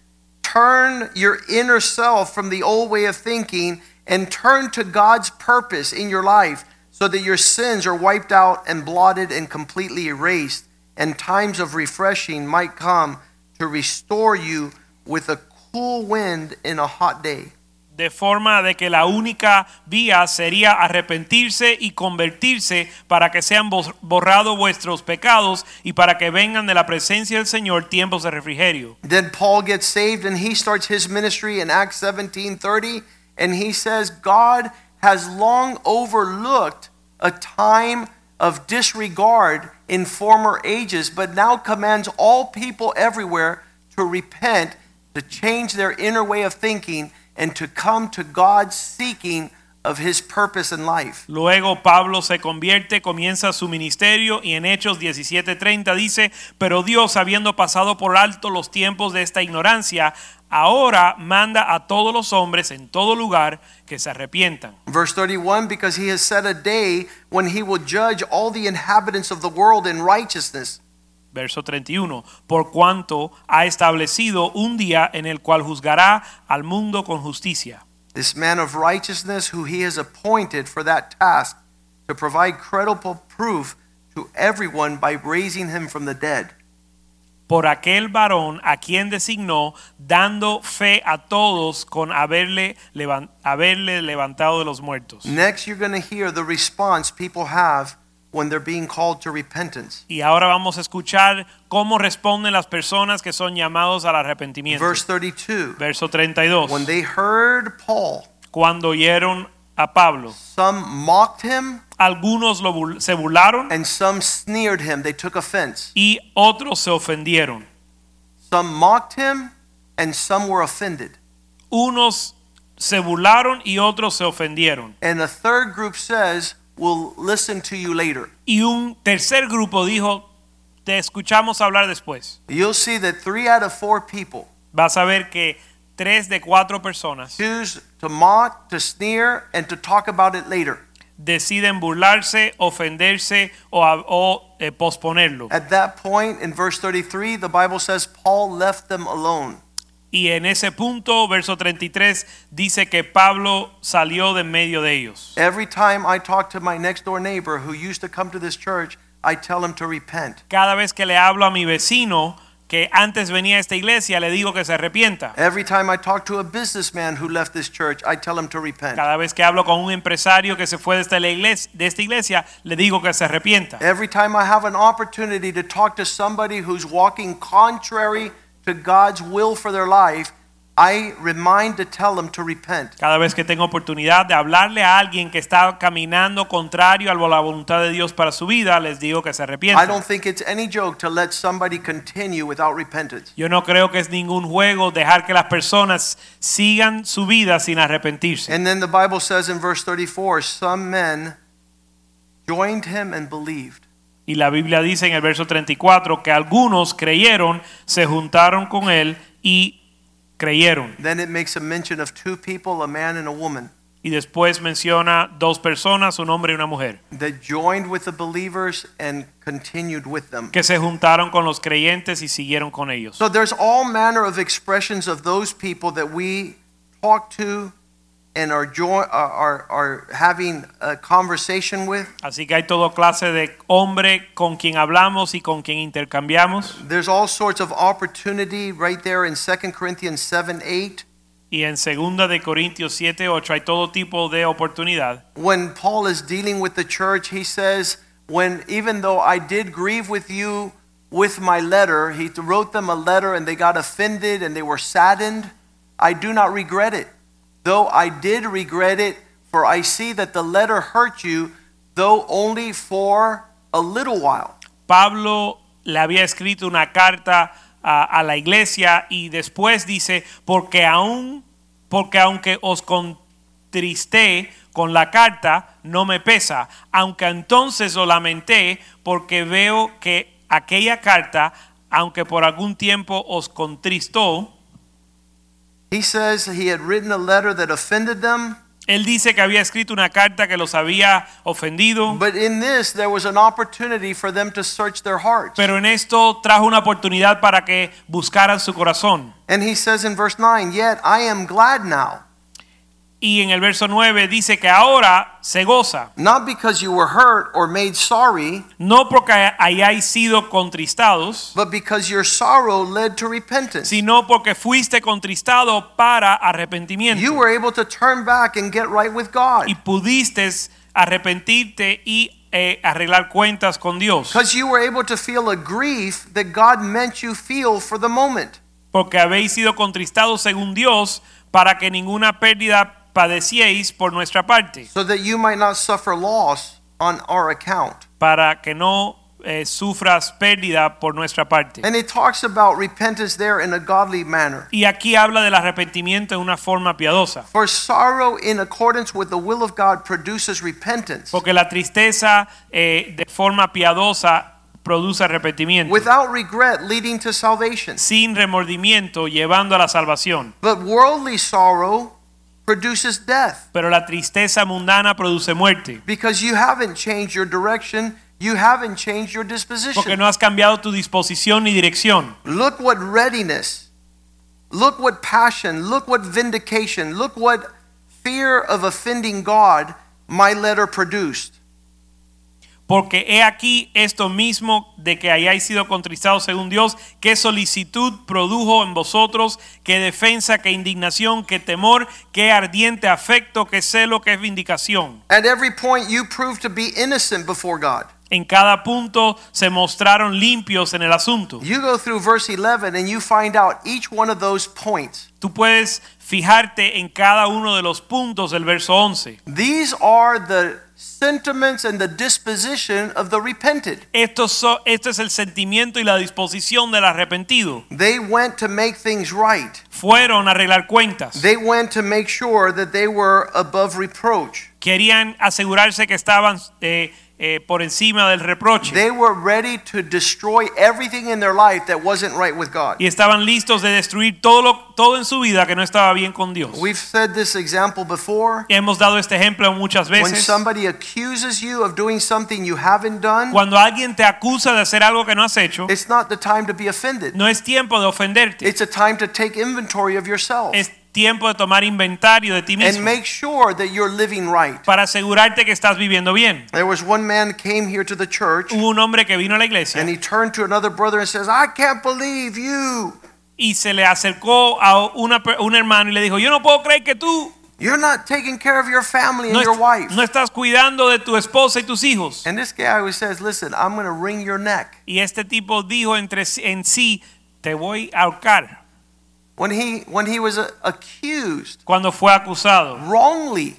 turn your inner self from the old way of thinking and turn to God's purpose in your life so that your sins are wiped out and blotted and completely erased and times of refreshing might come to restore you with a cool wind in a hot day. de forma de que la única vía sería arrepentirse y convertirse para que sean borrados vuestros pecados y para que vengan de la presencia del Señor tiempos de refrigerio. Then Paul gets saved and he starts his ministry in Acts 17:30 and he says God has long overlooked a time of disregard in former ages but now commands all people everywhere to repent, to change their inner way of thinking and to come to God seeking of his purpose in life. Luego Pablo se convierte, comienza su ministerio y en Hechos 17:30 dice, pero Dios habiendo pasado por alto los tiempos de esta ignorancia, ahora manda a todos los hombres en todo lugar que se arrepientan. Verse 31 because he has set a day when he will judge all the inhabitants of the world in righteousness. Verso 31, por cuanto ha establecido un día en el cual juzgará al mundo con justicia. This man of righteousness who he has appointed for that task to provide credible proof to everyone by raising him from the dead. Por aquel varón a quien designó, dando fe a todos con haberle, levan- haberle levantado de los muertos. Next, you're going to hear the response people have when they're being called to repentance. Y ahora vamos a escuchar cómo responden las personas que son llamados al arrepentimiento. Verse 32 Verso 32. When they heard Paul, Cuando oyeron a Pablo, some mocked him algunos lo se burlaron and some sneered him. They took offense. y otros se ofendieron. Some mocked him and some were offended. Unos se burlaron y otros se ofendieron. And the third group says, We'll listen to you later. Y un tercer grupo dijo, te escuchamos hablar después, you'll see that three out of four people vas a ver que tres de cuatro personas choose to mock, to sneer, and to talk about it later. deciden burlarse, ofenderse o, o, eh, posponerlo. At that point, in verse 33, the Bible says Paul left them alone. Y en ese punto, verso 33, dice que Pablo salió de medio de ellos. Every time I talk to my next door neighbor who used to come to this church, I tell him to repent. Cada vez que le hablo a mi vecino que antes venía a esta iglesia, le digo que se arrepienta. Every time I talk to a businessman who left this church, I tell him to repent. Cada vez que hablo con un empresario que se fue de esta iglesia, de esta iglesia le digo que se arrepienta. Every time I have an opportunity to talk to somebody who's walking contrary to God's will for their life, I remind to tell them to repent. Cada vez que tengo oportunidad de hablarle a alguien que está caminando contrario a la voluntad de Dios para su vida, les digo que se I don't think it's any joke to let somebody continue without repentance. Yo no creo que es ningún juego dejar que las personas sigan su vida sin arrepentirse. And then the Bible says in verse 34 some men joined him and believed. Y la Biblia dice en el verso 34 que algunos creyeron, se juntaron con él y creyeron. Then it makes a mention of two people, a man and a woman, Y después menciona dos personas, un hombre y una mujer, that joined with the believers and continued with them. que se juntaron con los creyentes y siguieron con ellos. So there's all manner of expressions of those people that we talk to and are, join, are, are, having a conversation with. Así que hay toda clase de hombre con quien hablamos y con quien intercambiamos. There's all sorts of opportunity right there in 2 Corinthians 7 8. Y en segunda de Corintios 7, 8 hay todo tipo de oportunidad. When Paul is dealing with the church, he says, when even though I did grieve with you with my letter, he wrote them a letter and they got offended and they were saddened. I do not regret it. Though I did regret it, for I see that the letter hurt you, though only for a little while. Pablo le había escrito una carta a, la iglesia y después dice, porque aún, porque aunque os contristé con la carta, no me pesa, aunque entonces lo lamenté, porque veo que aquella carta, aunque por algún tiempo os contristó, He says he had written a letter that offended them, él dice que había escrito una carta que los había ofendido, but in this there was an opportunity for them to search their hearts. pero en esto trajo una oportunidad para que buscaran su corazón. And he says in verse 9, Yet I am glad now, Y en el verso 9 dice que ahora se goza, not because you were hurt or made sorry, no porque hayáis sido contristados, but because your sorrow led to repentance. sino porque fuiste contristado para arrepentimiento You were able to turn back and get right with God. y pudiste arrepentirte y eh, arreglar cuentas con Dios, Because you were able to feel a grief that God meant you feel for the moment. porque habéis sido contristados según Dios para que ninguna pérdida padecieis por nuestra parte, so that you might not suffer loss on our account. para que no eh, sufras pérdida por nuestra parte. And it talks about repentance there in a godly manner. Y aquí habla del arrepentimiento en una forma piadosa. For sorrow in accordance with the will of God produces repentance. Porque la tristeza eh, de forma piadosa produce arrepentimiento. Without regret leading to salvation. sin remordimiento llevando a la salvación. But worldly sorrow produces death Pero la tristeza mundana produce muerte. because you haven't changed your direction, you haven't changed your disposition. Porque no has cambiado tu disposición ni dirección. Look what readiness, look what passion, look what vindication, look what fear of offending God my letter produced. Porque he aquí esto mismo de que hayáis sido contristados según Dios, qué solicitud produjo en vosotros, qué defensa, qué indignación, qué temor, qué ardiente afecto, qué celo, qué vindicación. At every point, you proved to be innocent before God. En cada punto se mostraron limpios en el asunto. You go through verse 11 and you find out each one of those points. Tú puedes fijarte en cada uno de los puntos del verso 11. These are the sentiments and the disposition of the repented. Esto, so- esto es el sentimiento y la disposición del arrepentido. They went to make things right. Fueron a arreglar cuentas. They went to make sure that they were above reproach. Querían asegurarse que estaban eh, eh, por encima del reproche. They were ready to destroy everything in their life that wasn't right with God. y estaban listos de destruir todo, lo, todo en su vida que no estaba bien con Dios. We've said this example before. Hemos dado este ejemplo muchas When veces. somebody accuses you of doing something you haven't done, Cuando alguien te acusa de hacer algo que no has hecho, it's not the time to be offended. no es tiempo de ofenderte. It's a time to take inventory of yourself Es tiempo de tomar inventario de ti and mismo make sure that you're living right. para asegurarte que estás viviendo bien. There was one man came here to the church Hubo un hombre que vino a la iglesia and he turned to another brother and says, "I can't believe you. y se le acercó a una, un hermano y le dijo, yo no puedo creer que tú You're not taking care of your family and no, your wife." no estás cuidando de tu esposa y tus hijos. And this guy always says, "Listen, I'm going to wring your neck." Y este tipo dijo entre en sí, te voy a ahorcar When he when he was accused cuando fue acusado. wrongly,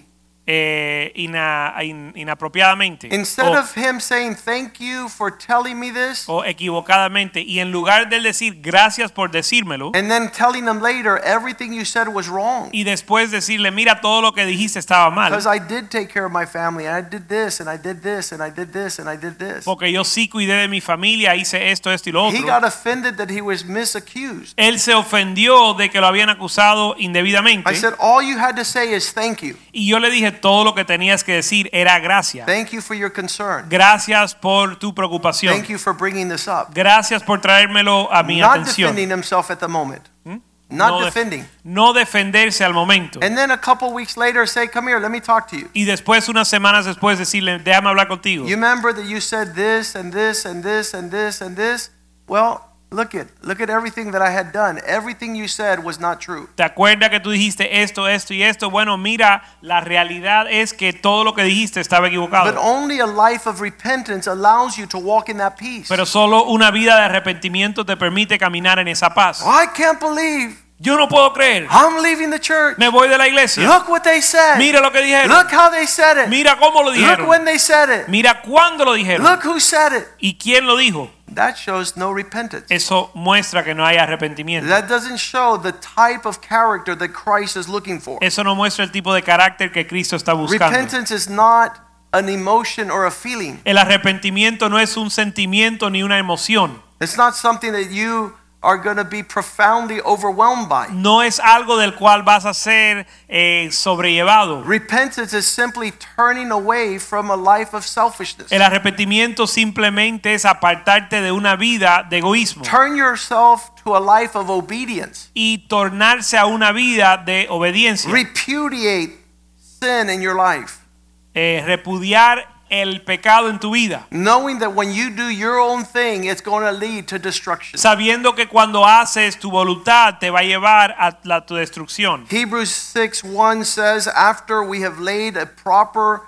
eh, ina- in- inapropiadamente instead o, of him saying, "Thank you for telling me this," o equivocadamente y en lugar de decir gracias por decírmelo and then telling him later everything you said was wrong. y después decirle mira todo lo que dijiste estaba mal Because I did take care of my family, and I did this, and I did this, and I did this, and I did this. porque yo sí cuidé de mi familia hice esto esto y lo He otro got offended that he was misaccused. él se ofendió de que lo habían acusado indebidamente I said, all you had to say is thank you. y yo le dije todo lo que tenías que decir era gracias Thank you for your concern. gracias por tu preocupación Thank you for bringing this up. gracias por traérmelo a mi Not atención defending himself at the moment. Not no, def- defending. no defenderse al momento And then a couple weeks later, say, come here, let me talk to you. y después unas semanas después decirle déjame hablar contigo You remember that you said this and this and this and this and this? Well, look at look at everything that I had done. Everything you said was not true. ¿Te acuerdas que tú dijiste esto, esto y esto? Bueno, mira, la realidad es que todo lo que dijiste estaba equivocado. But only a life of repentance allows you to walk in that peace. Pero solo una vida de arrepentimiento te permite caminar en esa paz. I can't believe Yo no puedo creer. I'm leaving the church. Me voy de la iglesia. Look what they said. Mira lo que dijeron. Look how they said it. Mira cómo lo Look when they said it. Mira cuándo lo dijeron. Look who said it. ¿Y quién lo dijo? That shows no repentance. Eso muestra que no hay arrepentimiento. That doesn't show the type of character that Christ is looking for. Eso no muestra el tipo de carácter que Cristo está buscando. Repentance is not an emotion or a feeling. El arrepentimiento no es un sentimiento ni una emoción. It's not something that you are going to be profoundly overwhelmed by. No es algo del cual vas a ser eh, sobrellevado. Repentance is simply turning away from a life of selfishness. El arrepentimiento simplemente es apartarte de una vida de egoísmo Turn yourself to a life of obedience. y tornarse a una vida de obediencia. Repudiate sin in your life. Eh, repudiar el pecado en tu vida. Knowing that when you do your own thing, it's going to lead to destruction. Sabiendo que cuando haces tu voluntad te va a llevar a la, tu destrucción. Hebrews 6 1 says, After we have laid a proper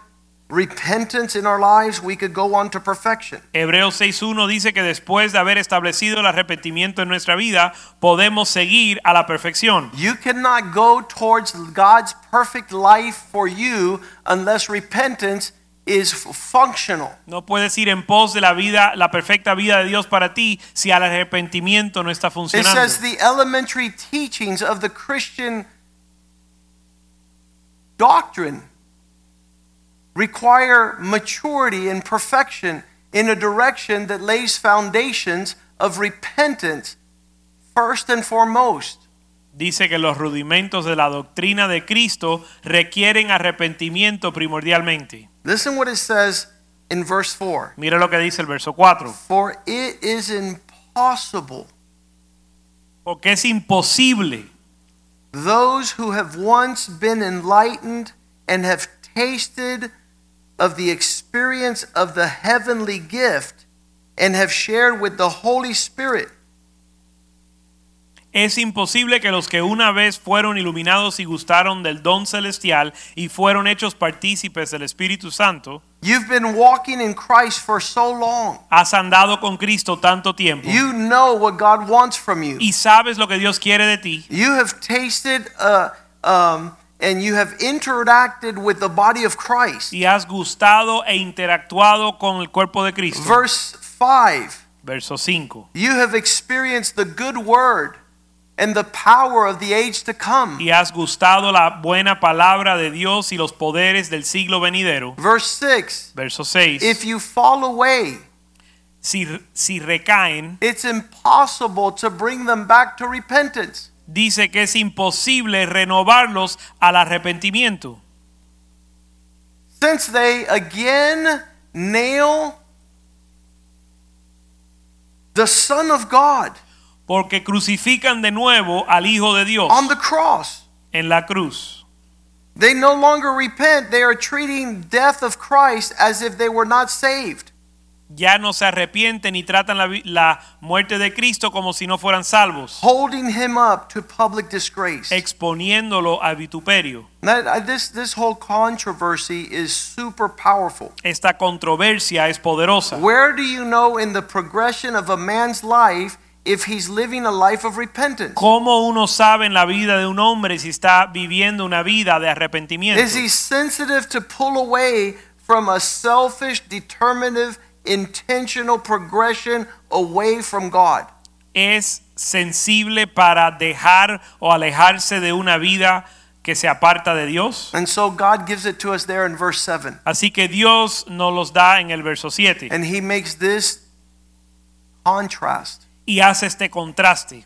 repentance in our lives, we could go on to perfection. Hebreos 6.1 dice que después de haber establecido el arrepentimiento en nuestra vida, podemos seguir a la perfección. You cannot go towards God's perfect life for you unless repentance is functional. No puedes ir en pos de la vida, la perfecta vida de Dios para ti si al arrepentimiento no está It funcionando. says the elementary teachings of the Christian doctrine require maturity and perfection in a direction that lays foundations of repentance first and foremost. Dice que los rudimentos de la doctrina de Cristo requieren arrepentimiento primordialmente. Listen what it says in verse 4. Mira lo que dice el verso 4. For it is impossible Porque es imposible those who have once been enlightened and have tasted of the experience of the heavenly gift and have shared with the Holy Spirit Es imposible que los que una vez fueron iluminados y gustaron del don celestial y fueron hechos partícipes del Espíritu Santo, You've been walking in Christ for so long. has andado con Cristo tanto tiempo You know what God wants from you. y sabes lo que Dios quiere de ti You have tasted uh, um, and you have interacted with the body of Christ. y has gustado e interactuado con el cuerpo de Cristo. Verse 5 Verso 5. You have experienced the good word and the power of the age to come. y has gustado la buena palabra de Dios y los poderes del siglo venidero. Verse 6 Verso 6. If you fall away, si, si recaen, it's impossible to bring them back to repentance. dice que es imposible renovarlos al arrepentimiento. Since they again nail the Son of God Porque crucifican de nuevo al Hijo de Dios on the cross. en la cruz. They no longer repent. They are treating death of Christ as if they were not saved. Ya no se arrepienten y tratan la, la muerte de Cristo como si no fueran salvos, holding him up to public disgrace. exponiéndolo a vituperio. That, uh, this, this whole controversy is super powerful. Esta controversia es poderosa. Where do you know in the progression of a man's life if he's living a life of repentance? ¿Cómo uno sabe en la vida de un hombre si está viviendo una vida de arrepentimiento? Is he sensitive to pull away from a selfish, determinative, intentional progression away from God? ¿Es sensible para dejar o alejarse de una vida que se aparta de Dios? And so God gives it to us there in verse 7. Así que Dios nos los da en el verso 7 And he makes this contrast. Y hace este contraste.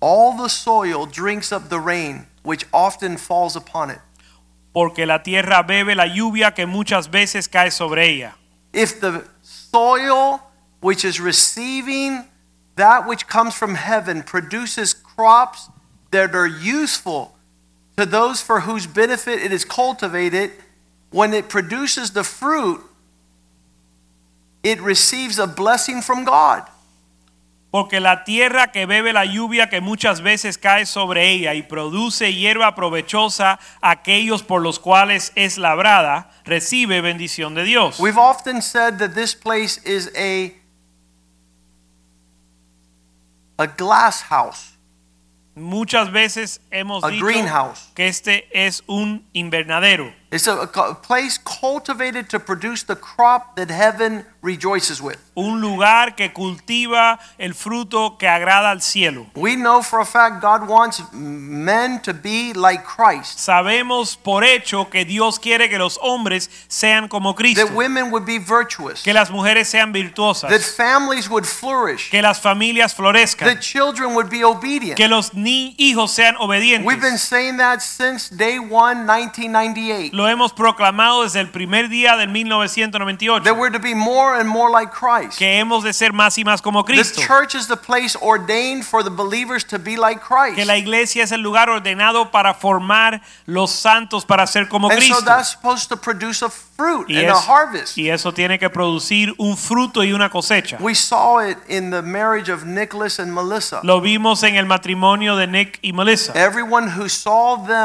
All the soil drinks up the rain, which often falls upon it. Porque la tierra bebe la lluvia que muchas veces cae sobre ella. If the soil which is receiving that which comes from heaven produces crops that are useful to those for whose benefit it is cultivated, when it produces the fruit, it receives a blessing from God. Porque la tierra que bebe la lluvia que muchas veces cae sobre ella y produce hierba provechosa a aquellos por los cuales es labrada, recibe bendición de Dios. We've often said that this place is a a glass house, Muchas veces hemos a dicho greenhouse. Que este es un invernadero. It's a, a place cultivated to produce the crop that heaven rejoices with. un lugar que cultiva el fruto que agrada al cielo. We know for a fact God wants men to be like Christ, Sabemos por hecho que Dios quiere que los hombres sean como Cristo, that women would be virtuous, que las mujeres sean virtuosas. that families would flourish, que las familias florezcan, that children would be obedient. que los ni hijos sean obedientes. We've been saying that since day one, 1998. Lo hemos proclamado desde el primer día del 1998. That 1998, we're to be more and more like Christ. que hemos de ser más y más como The Cristo, church is the place ordained for the believers to be like Christ. que la iglesia es el lugar ordenado para formar los santos para ser como And so that's supposed to produce a fruit Y, and a es- harvest. y eso tiene que producir un fruto y una cosecha. We saw it in the marriage of Nicholas and Melissa. Lo vimos en el matrimonio de Nick y Melissa. Everyone who saw them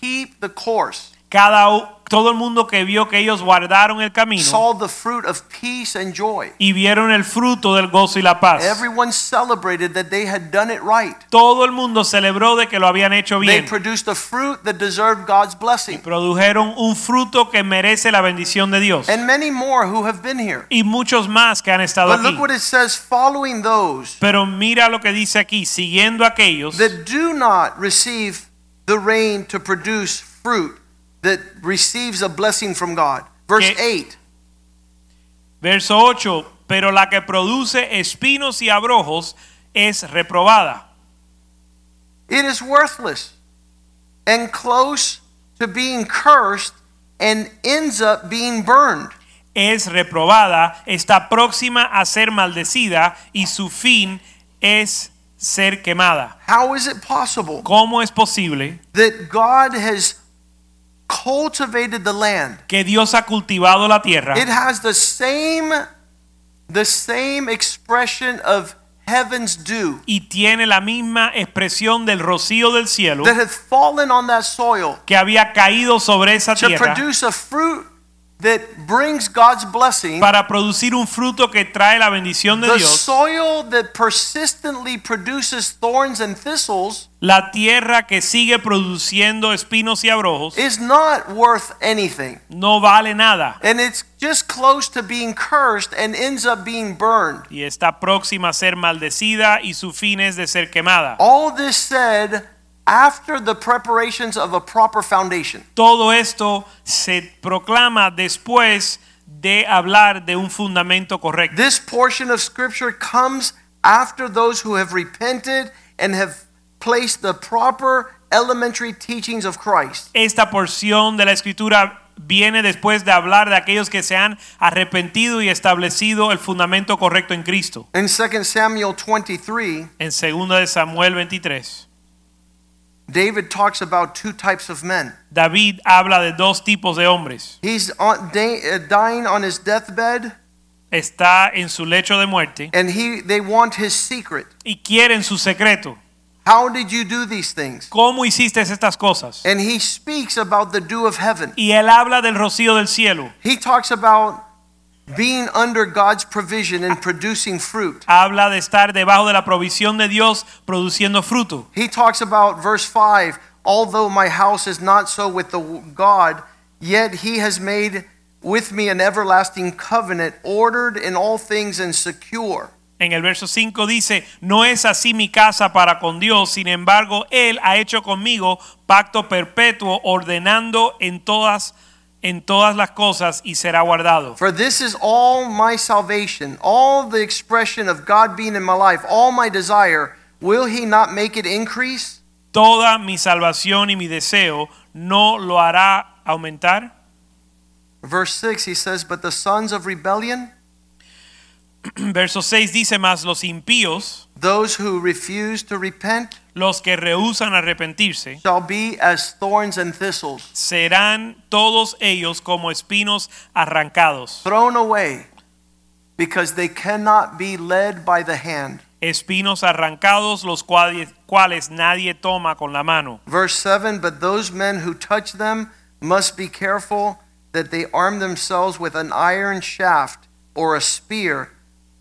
keep the course Cada todo el mundo que vio que ellos guardaron el camino saw the fruit of peace and joy. y vieron el fruto del gozo y la paz. Everyone celebrated that they had done it right. Todo el mundo celebró de que lo habían hecho They bien. produced a fruit that deserved God's blessing. Produjeron un fruto que merece la bendición de Dios. And many more who have been here. Y muchos más que han estado But aquí. look what it says following those Pero mira lo que dice aquí, siguiendo aquellos that do not receive the rain to produce fruit that receives a blessing from God. Verse Que- 8. Verso 8, pero la que produce espinos y abrojos es reprobada. It is worthless and close to being cursed and ends up being burned. Es reprobada, está próxima a ser maldecida y su fin es ser quemada. How is it possible ¿Cómo es posible that God has cultivated the land? que Dios ha cultivado la tierra? It has the same the same expression of heaven's dew y tiene la misma expresión del rocío del cielo that had fallen on that soil que había caído sobre esa to tierra produce a fruit that brings God's blessing, para producir un fruto que trae la bendición de the Dios, soil that persistently produces thorns and thistles la tierra que sigue produciendo espinos y abrojos, is not worth anything. no vale nada And it's just close to being cursed and ends up being burned. y está próxima a ser maldecida y su fin es de ser quemada. All this said after the preparations of a proper foundation. Todo esto se proclama después de hablar de un fundamento correcto. This portion of scripture comes after those who have repented and have placed the proper elementary teachings of Christ. Esta porción de la escritura viene después de hablar de aquellos que se han arrepentido y establecido el fundamento correcto en Cristo. In 2 Samuel 23, En 2 de Samuel 23, David talks about two types of men. David habla de dos tipos de hombres. He's on, uh, dying on his deathbed Está en su lecho de muerte and he they want his secret. y quieren su secreto. How did you do these things? ¿Cómo hiciste estas cosas? And he speaks about the dew of heaven. Y él habla del rocío del cielo. He talks about being under God's provision and producing fruit. Habla de estar debajo de la provisión de Dios produciendo fruto. He talks about verse 5 although my house is not so with the God, yet he has made with me an everlasting covenant, ordered in all things and secure. En el verso 5 dice, no es así mi casa para con Dios, sin embargo, Él ha hecho conmigo pacto perpetuo, ordenando en todas, en todas las cosas y será guardado. For this is all my salvation, all the expression of God being in my life, all my desire. Will he not make it increase? Toda mi salvación y mi deseo no lo hará aumentar. Verse 6, he says, But the sons of rebellion, Verso 6 dice más, los impíos, those who refuse to repent, los que rehusan arrepentirse, shall be as thorns and thistles, serán todos ellos como espinos arrancados, thrown away, because they cannot be led by the hand. espinos arrancados los cuales, cuales nadie toma con la mano. Verse 7 But those men who touch them must be careful that they arm themselves with an iron shaft or a spear,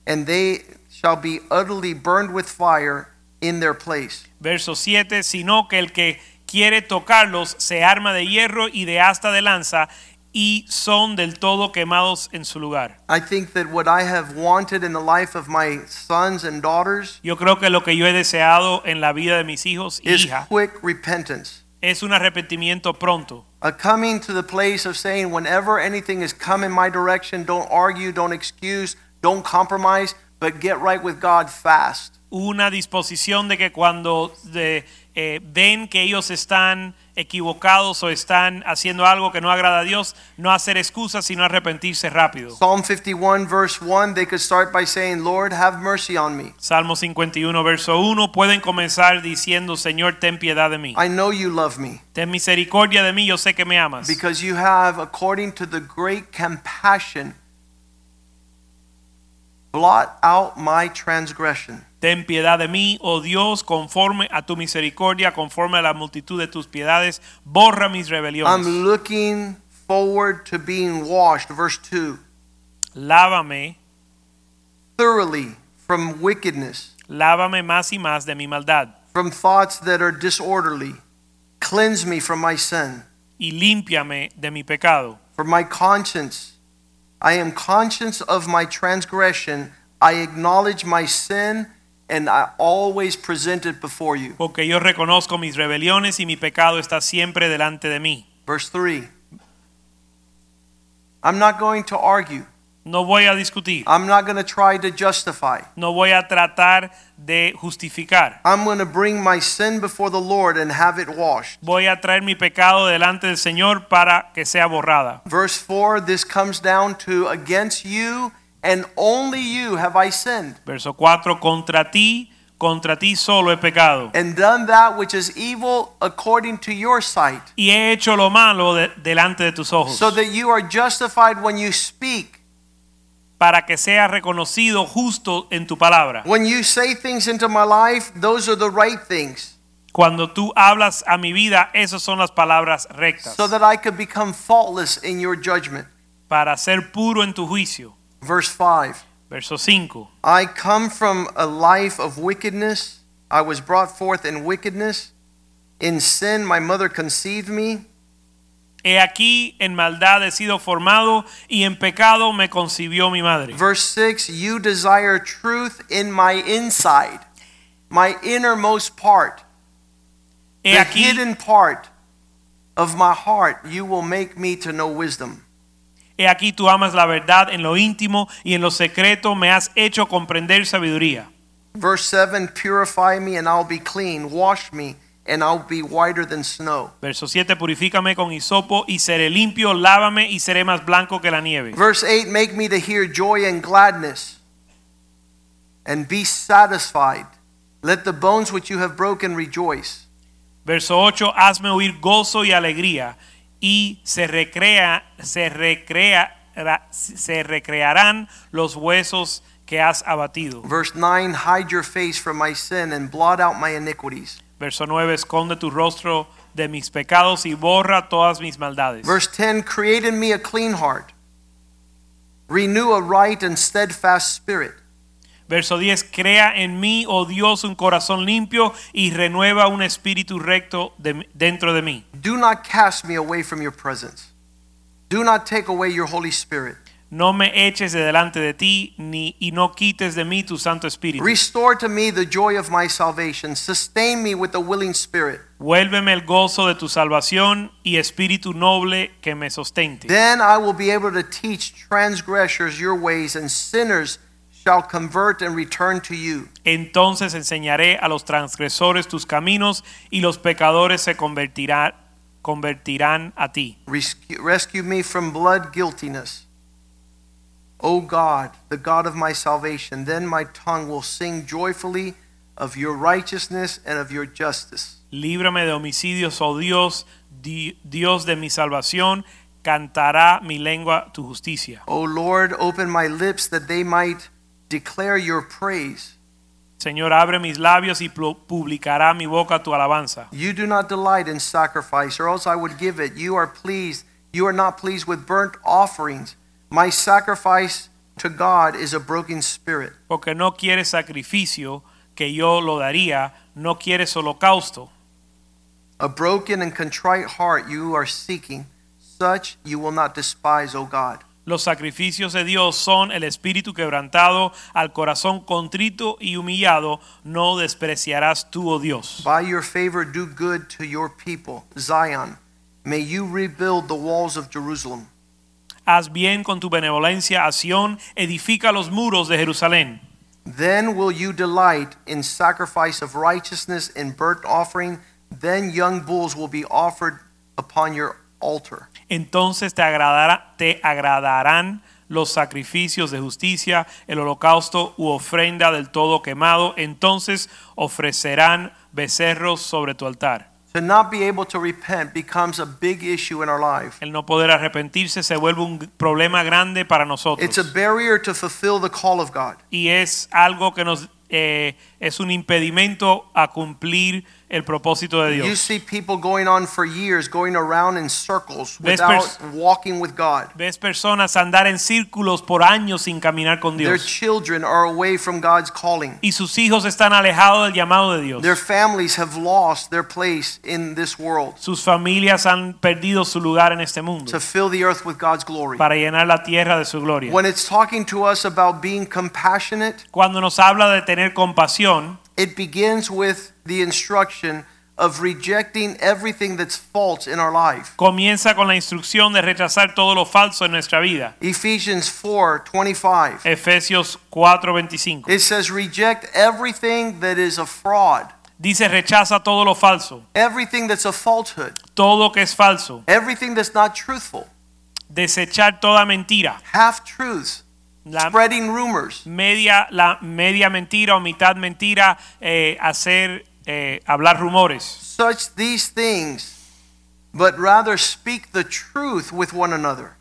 and they shall be utterly burned with fire in their place. Verso 7, sino que el que quiere tocarlos se arma de hierro y de asta de lanza y son del todo quemados en su lugar. I think that what I have wanted in the life of my sons and daughters Yo creo que lo que yo he deseado en la vida de mis hijos y is quick repentance. es un arrepentimiento pronto. A coming to the place of saying, whenever anything is come in my direction, don't argue, don't excuse, don't compromise, but get right with God fast. Una disposición de que cuando de, eh, ven que ellos están equivocados o están haciendo algo que no agrada a Dios, no hacer excusas, sino arrepentirse rápido. Psalm 51, verse 1, they could start by saying, Lord, have mercy on me. Salmo 51, verso 1, pueden comenzar diciendo, Señor, ten piedad de mí. I know you love me Ten misericordia de mí, yo sé que me amas. because you have, according to the great compassion, blot out my transgression. Ten piedad de mí, oh Dios, conforme a tu misericordia, conforme a la multitud de tus piedades, borra mis rebeliones. I'm looking forward to being washed, verse 2, Lávame, thoroughly from wickedness, lávame más y más de mi maldad, from thoughts that are disorderly. Cleanse me from my sin. y límpiame de mi pecado. For my conscience, I am conscious of my transgression. I acknowledge my sin, and I always present it before you. Porque yo reconozco mis rebeliones y mi pecado está siempre delante de mí. Verse 3. I'm not going to argue. No voy a discutir, I'm not going to try to justify. no voy a tratar de justificar. I'm going to bring my sin before the Lord and have it washed. Voy a traer mi pecado delante del Señor para que sea borrada. Verse 4 this comes down to against you and only you have I sinned Verso 4, contra ti, contra ti solo he pecado. and done that which is evil according to your sight, Y he hecho lo malo de- delante de tus ojos. so that you are justified when you speak. para que sea reconocido justo en tu palabra. When you say things into my life, those are the right things, Cuando tú hablas a mi vida, esas son las palabras rectas. so that I could become faultless in your judgment. para ser puro en tu juicio. Verse 5 Verso 5. I come from a life of wickedness. I was brought forth in wickedness. In sin, my mother conceived me. He aquí en maldad he sido formado y en pecado me concibió mi madre. Verse 6 You desire truth in my inside, my innermost part, He the aquí, hidden part of my heart. You will make me to know wisdom. He aquí tú amas la verdad en lo íntimo y en lo secreto me has hecho comprender sabiduría. Verse 7 Purify me and I'll be clean. Wash me and I'll be whiter than snow. Verso 7, purifícame con hisopo y seré limpio, lávame y seré más blanco que la nieve. Verse 8 Make me to hear joy and gladness and be satisfied. Let the bones which you have broken rejoice. Verso 8, hazme oír gozo y alegría y se recrea se recrea se recrearán los huesos que has abatido. Verse 9 Hide your face from my sin and blot out my iniquities. Verso 9, esconde tu rostro de mis pecados y borra todas mis maldades. Verse 10 Create in me a clean heart, renew a right and steadfast spirit. Verso 10, crea en mí, oh Dios, un corazón limpio y renueva un espíritu recto de- dentro de mí. Do not cast me away from your presence. Do not take away your Holy Spirit. No me eches de delante de ti ni, y no quites de mí tu Santo Espíritu. Restore to me the joy of my salvation. Sustain me with a willing spirit. Vuélveme el gozo de tu salvación y espíritu noble que me sostente. Then I will be able to teach transgressors your ways, and sinners shall convert and return to you. Entonces enseñaré a los transgresores tus caminos y los pecadores se convertirán, convertirán a ti. Rescue, rescue me from blood guiltiness. O God, the God of my salvation, then my tongue will sing joyfully of your righteousness and of your justice. Líbrame de homicidios, oh Dios, Di- Dios de mi salvación, cantará mi lengua tu justicia. O Lord, open my lips that they might declare your praise. Señor, abre mis labios y publicará mi boca tu alabanza. You do not delight in sacrifice, or else I would give it. You are pleased. You are not pleased with burnt offerings. My sacrifice to God is a broken spirit. Porque no quieres sacrificio, que yo lo daría, no quieres holocausto. A broken and contrite heart you are seeking. Such you will not despise, O God. Los sacrificios de Dios son el espíritu quebrantado, al corazón contrito y humillado, no despreciarás tú, oh Dios. By your favor, do good to your people, Zion. May you rebuild the walls of Jerusalem. Haz bien con tu benevolencia a Sión, edifica los muros de Jerusalén. Then will you delight in sacrifice of righteousness and burnt offering. Then young bulls will be offered upon your altar. Entonces te, agradará, te agradarán los sacrificios de justicia, el holocausto u ofrenda del todo quemado. Entonces ofrecerán becerros sobre tu altar. To not be able to repent becomes a big issue in our life. El no poder arrepentirse se vuelve un problema grande para nosotros. It's a barrier to fulfill the call of God. y es algo que nos eh, es un impedimento a cumplir el propósito de You see people going on for years, going around in circles without walking with God. Ves personas andar en círculos por años sin caminar con Dios. Their children are away from God's calling. Y sus hijos están alejados del llamado de Dios. Their families have lost their place in this world Sus familias han perdido su lugar en este mundo to fill the earth with God's glory. para llenar la tierra de su gloria. When it's talking to us about being compassionate, Cuando nos habla de tener compasión, it begins with the instruction of rejecting everything that's false in our life. comienza con la instrucción de rechazar todo lo falso en nuestra vida. Ephesians 4:25. Efesios 4:25. It says reject everything that is a fraud, Dice rechaza todo lo falso, everything that's a falsehood, todo que es falso. everything that's not truthful, desechar toda mentira, half truths, la spreading rumors. media, la media mentira o mitad mentira, eh, hacer, eh, hablar rumores. Such these things, but rather speak the truth with one another.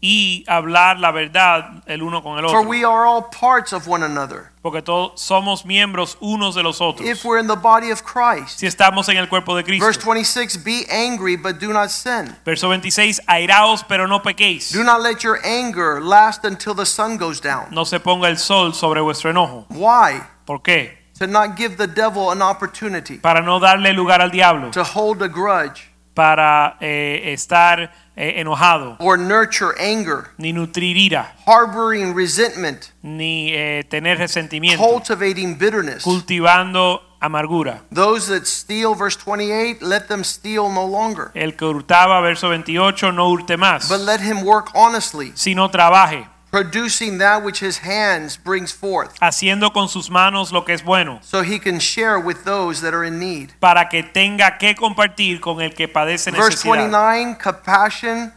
Y hablar la verdad el uno con el For we are all parts of one another. Porque todos somos miembros unos de los otros. If we're in the body of Christ. Si estamos en el cuerpo de Verse 26 Be angry, but do not sin. Verso 26, airaos pero no pequéis. Do not let your anger last until the sun goes down. No se ponga el sol sobre vuestro enojo. Why? ¿Por qué? To not give the devil an opportunity Para no darle lugar al diablo, to hold a grudge para eh, estar eh, enojado, or nurture anger, ni nutrir ira, harboring resentment, ni eh, tener resentimiento, cultivating bitterness. cultivando amargura. Those that steal, verse 28, let them steal no longer, El que hurtaba, verso 28, no hurte más, but let him work honestly, sino trabaje, producing that which his hands brings forth, haciendo con sus manos lo que es bueno, so he can share with those that are in need. para que tenga que compartir con el que padece necesidad. Verse 29, compassion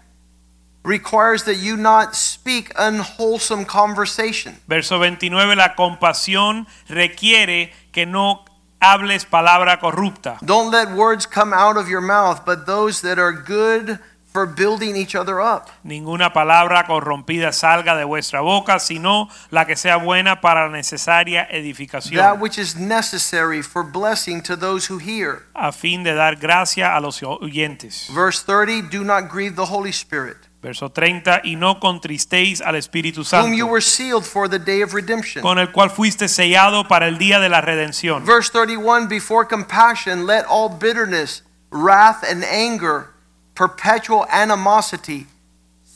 requires that you not speak unwholesome conversation. Verso 29, la compasión requiere que no hables palabra corrupta. Don't let words come out of your mouth, but those that are good for building each other up. Ninguna palabra corrompida salga de vuestra boca, sino la que sea buena para la necesaria That edificación, which is necessary for blessing to those who hear. a fin de dar gracia a los oyentes. Verse 30, do not grieve the Holy Spirit, Verso 30, y no contristéis al Espíritu Santo. whom you were sealed for the day of redemption. con el cual fuiste sellado para el día de la redención. Verse 31, before compassion, let all bitterness, wrath, and anger, perpetual animosity,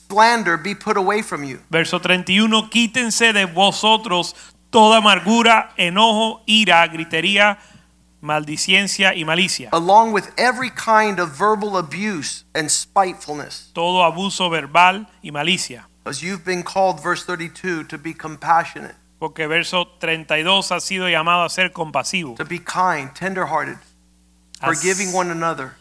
slander be put away from you. Verso 31, quítense de vosotros toda amargura, enojo, ira, gritería, maldiciencia y malicia. along with every kind of verbal abuse and spitefulness. Todo abuso verbal y malicia. As you've been called, verse 32, to be compassionate, Porque verso 32 ha sido llamado a ser compasivo, to be kind, tenderhearted, forgiving one another,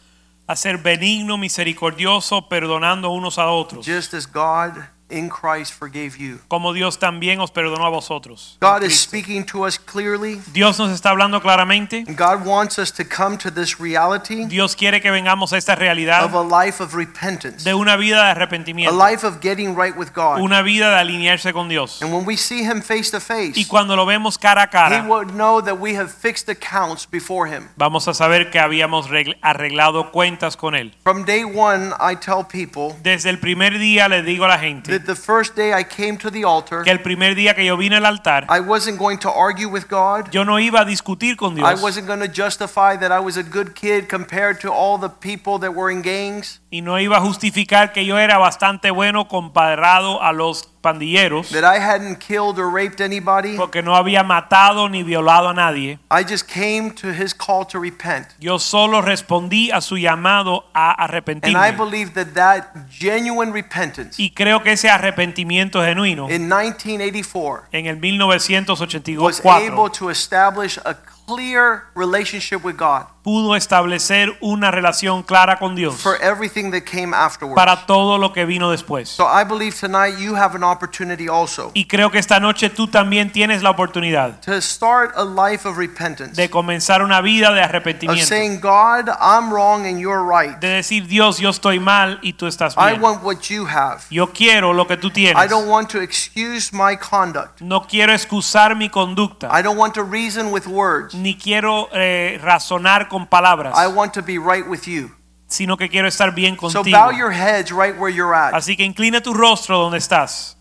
a ser benigno, misericordioso, perdonando unos a otros, just as God in Christ forgave you. como Dios también os perdonó a vosotros. God is speaking to us clearly. Dios nos está hablando claramente. God wants us to come to this reality Dios quiere que vengamos a esta realidad of a life of repentance, de una vida de a arrepentimiento, life of getting right with God. una vida de alinearse con Dios. And when we see Him face to Y face, cuando lo vemos cara a He cara, would know that we have fixed accounts before Him. vamos a saber que habíamos regl- arreglado cuentas con Él. From day one, I tell people Desde el primer día le digo a la gente that the first day I came to the altar, que el primer día que yo vine al altar, I wasn't going to argue with God. yo no iba a discutir con Dios. I wasn't going to justify that I was a good kid compared to all the people that were in gangs, y no iba a justificar que yo era bastante bueno comparado a los pandilleros, that I hadn't killed or raped anybody. porque no había matado ni violado a nadie. I just came to his call to repent. Yo solo respondí a su llamado a And I believe that that genuine repentance Y creo que ese arrepentimiento genuino in 1984 en el 1984. was able to establish a clear relationship with God pudo establecer una relación clara con Dios for everything that came afterwards. para todo lo que vino después. So I believe tonight you have an opportunity also Y creo que esta noche tú también tienes la oportunidad to start a life of repentance, de comenzar una vida de of arrepentimiento. saying, God, I'm wrong and you're right. De decir, Dios, yo estoy mal y tú estás I bien. want what you have. Yo quiero lo que tú I tienes. don't want to excuse my conduct. No quiero excusar mi conducta. I don't want to reason with words. Ni quiero eh, razonar con palabras. I want to be right with you. Sino que quiero estar bien contigo. So bow your heads right where you're at. Así que inclina tu rostro donde estás.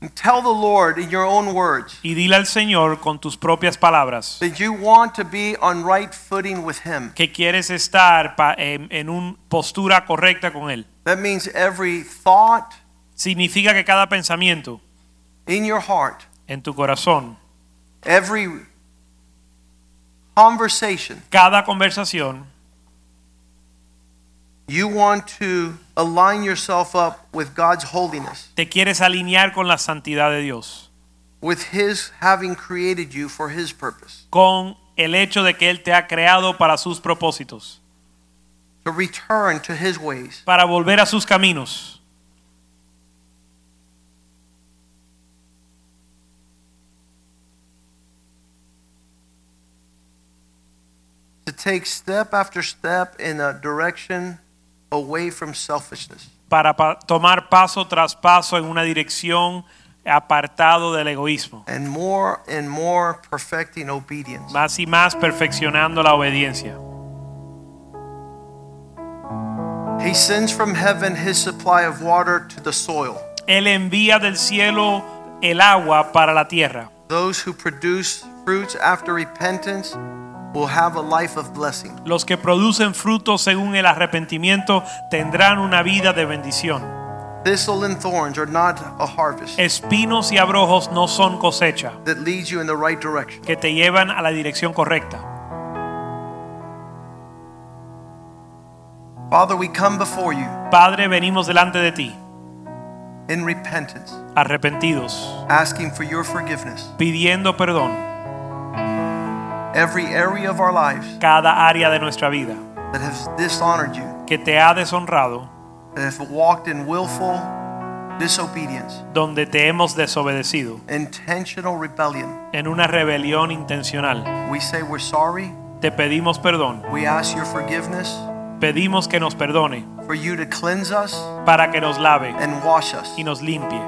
And tell the Lord in your own words Y dile al Señor con tus propias palabras that you want to be on right footing with Him. que quieres estar en, en una postura correcta con Él. That means every thought Significa que cada pensamiento in your heart, en tu corazón, every conversation, cada conversación, you want to align yourself up with God's holiness, te quieres alinear con la santidad de Dios, with His having created you for His purpose, con el hecho de que Él te ha creado para sus propósitos, to return to His ways. para volver a sus caminos. To take step after step in a direction away from selfishness. para pa- tomar paso tras paso en una dirección apartado del egoísmo, and more and more perfecting obedience. más y más perfeccionando la obediencia. He sends from heaven his supply of water to the soil. Él envía del cielo el agua para la tierra. Those who produce fruits after repentance will have a life of blessing. Los que producen frutos según el arrepentimiento tendrán una vida de bendición. Thistle and thorns are not a harvest Espinos y abrojos no son cosecha that leads you in the right direction. que te llevan a la dirección correcta. Father, we come before you Padre, venimos delante de ti, in repentance, arrepentidos, asking for your forgiveness. pidiendo perdón Every area of our lives cada área de nuestra vida that has dishonored you, que te ha deshonrado, that have walked in willful disobedience, donde te hemos desobedecido, intentional rebellion, en una rebelión intencional. we say we're sorry. Te pedimos perdón, We ask your forgiveness pedimos que nos perdone for you to cleanse us para que nos lave and wash us y nos limpie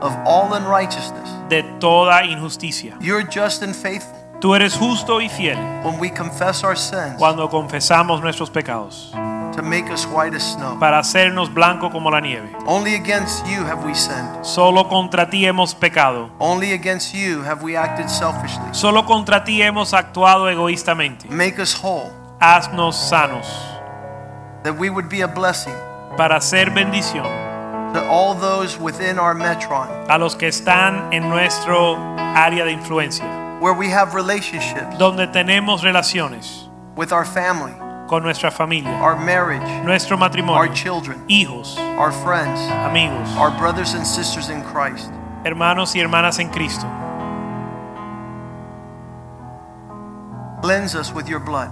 of all unrighteousness. de toda injusticia. You're just and faithful Tú eres justo y fiel when we confess our sins cuando confesamos nuestros pecados to make us white as snow. para hacernos blanco como la nieve. Only against you have we sinned. Solo contra ti hemos pecado. Only against you have we acted selfishly. Solo contra ti hemos actuado egoístamente. Make us whole, Haznos sanos that we would be a blessing para ser bendición to all those within our metron, a los que están en nuestro área de influencia, where we have relationships donde tenemos relaciones with our family, con nuestra familia, our marriage, nuestro matrimonio, our children, hijos, our friends, amigos, our brothers and sisters in Christ. hermanos y hermanas en Cristo. Cleanse us with your blood.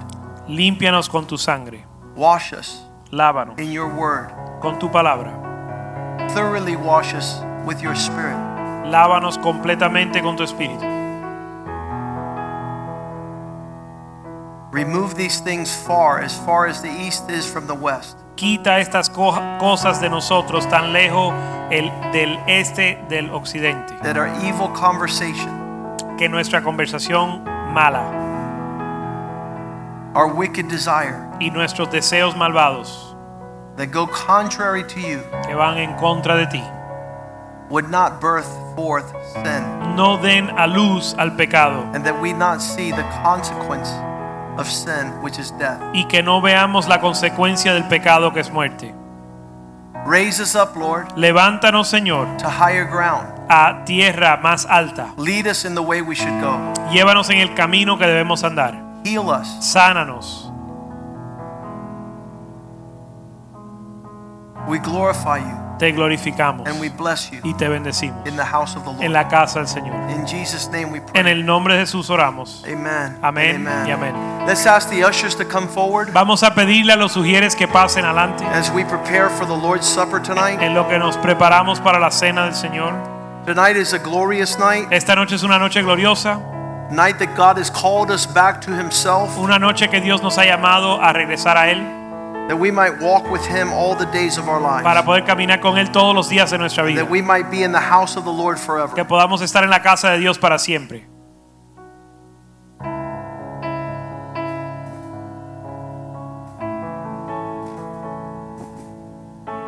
Límpianos con tu sangre, Wash us lávanos in your word. con tu palabra, Thoroughly wash us with your spirit. lávanos completamente con tu espíritu. Remove these things far, as far as the east is from the west. Quita estas co- cosas de nosotros tan lejos el, del este del occidente, That our evil conversation, que nuestra conversación mala. Our wicked desire, y nuestros deseos malvados. That go contrary to you, que van en contra de ti. Would not birth forth sin, no den a luz al pecado. And that we not see the consequence of sin, which is death. y que no veamos la consecuencia del pecado que es muerte. Raise us up, Lord, Levántanos, Señor, to higher ground. a tierra más alta. Lead us in the way we should go. Llévanos en el camino que debemos andar. Heal us. Sánanos. We glorify you Te glorificamos and we bless you y te bendecimos in the house of the en Lord. la casa del Señor. In Jesus' name we En pray. el nombre de Jesús oramos. Amen. Amén Amen. y amén. Let's ask the ushers to come forward Vamos a pedirle a los sugieres que pasen adelante as we prepare for the Lord's Supper tonight. en lo que nos preparamos para la cena del Señor. Tonight is a glorious night, Esta noche es una noche gloriosa, night that God has called us back to Himself, una noche que Dios nos ha llamado a regresar a Él that we might walk with Him all the days of our lives. para poder caminar con Él todos los días de nuestra vida. that we might be in the house of the Lord forever. Que podamos estar en la casa de Dios para siempre.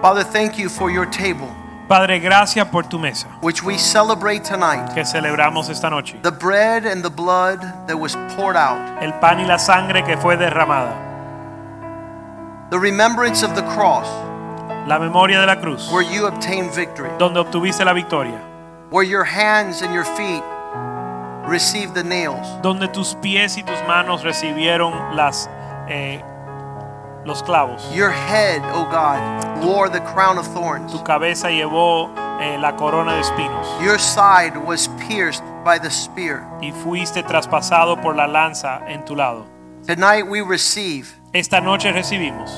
Father, thank you for your table, Padre, gracias por tu mesa which we celebrate tonight. que celebramos esta noche. The bread and the blood that was poured out, El pan y la sangre que fue derramada. The remembrance of the cross La memoria de la cruz, where you obtained victory, donde obtuviste la victoria. where your hands and your feet received the nails. Donde tus pies y tus manos recibieron las, eh, los clavos. Your head, O God, wore the crown of thorns. Tu cabeza llevó eh, la corona de espinos. Your side was pierced by the spear. Y fuiste traspasado por la lanza en tu lado. Tonight we receive Esta noche recibimos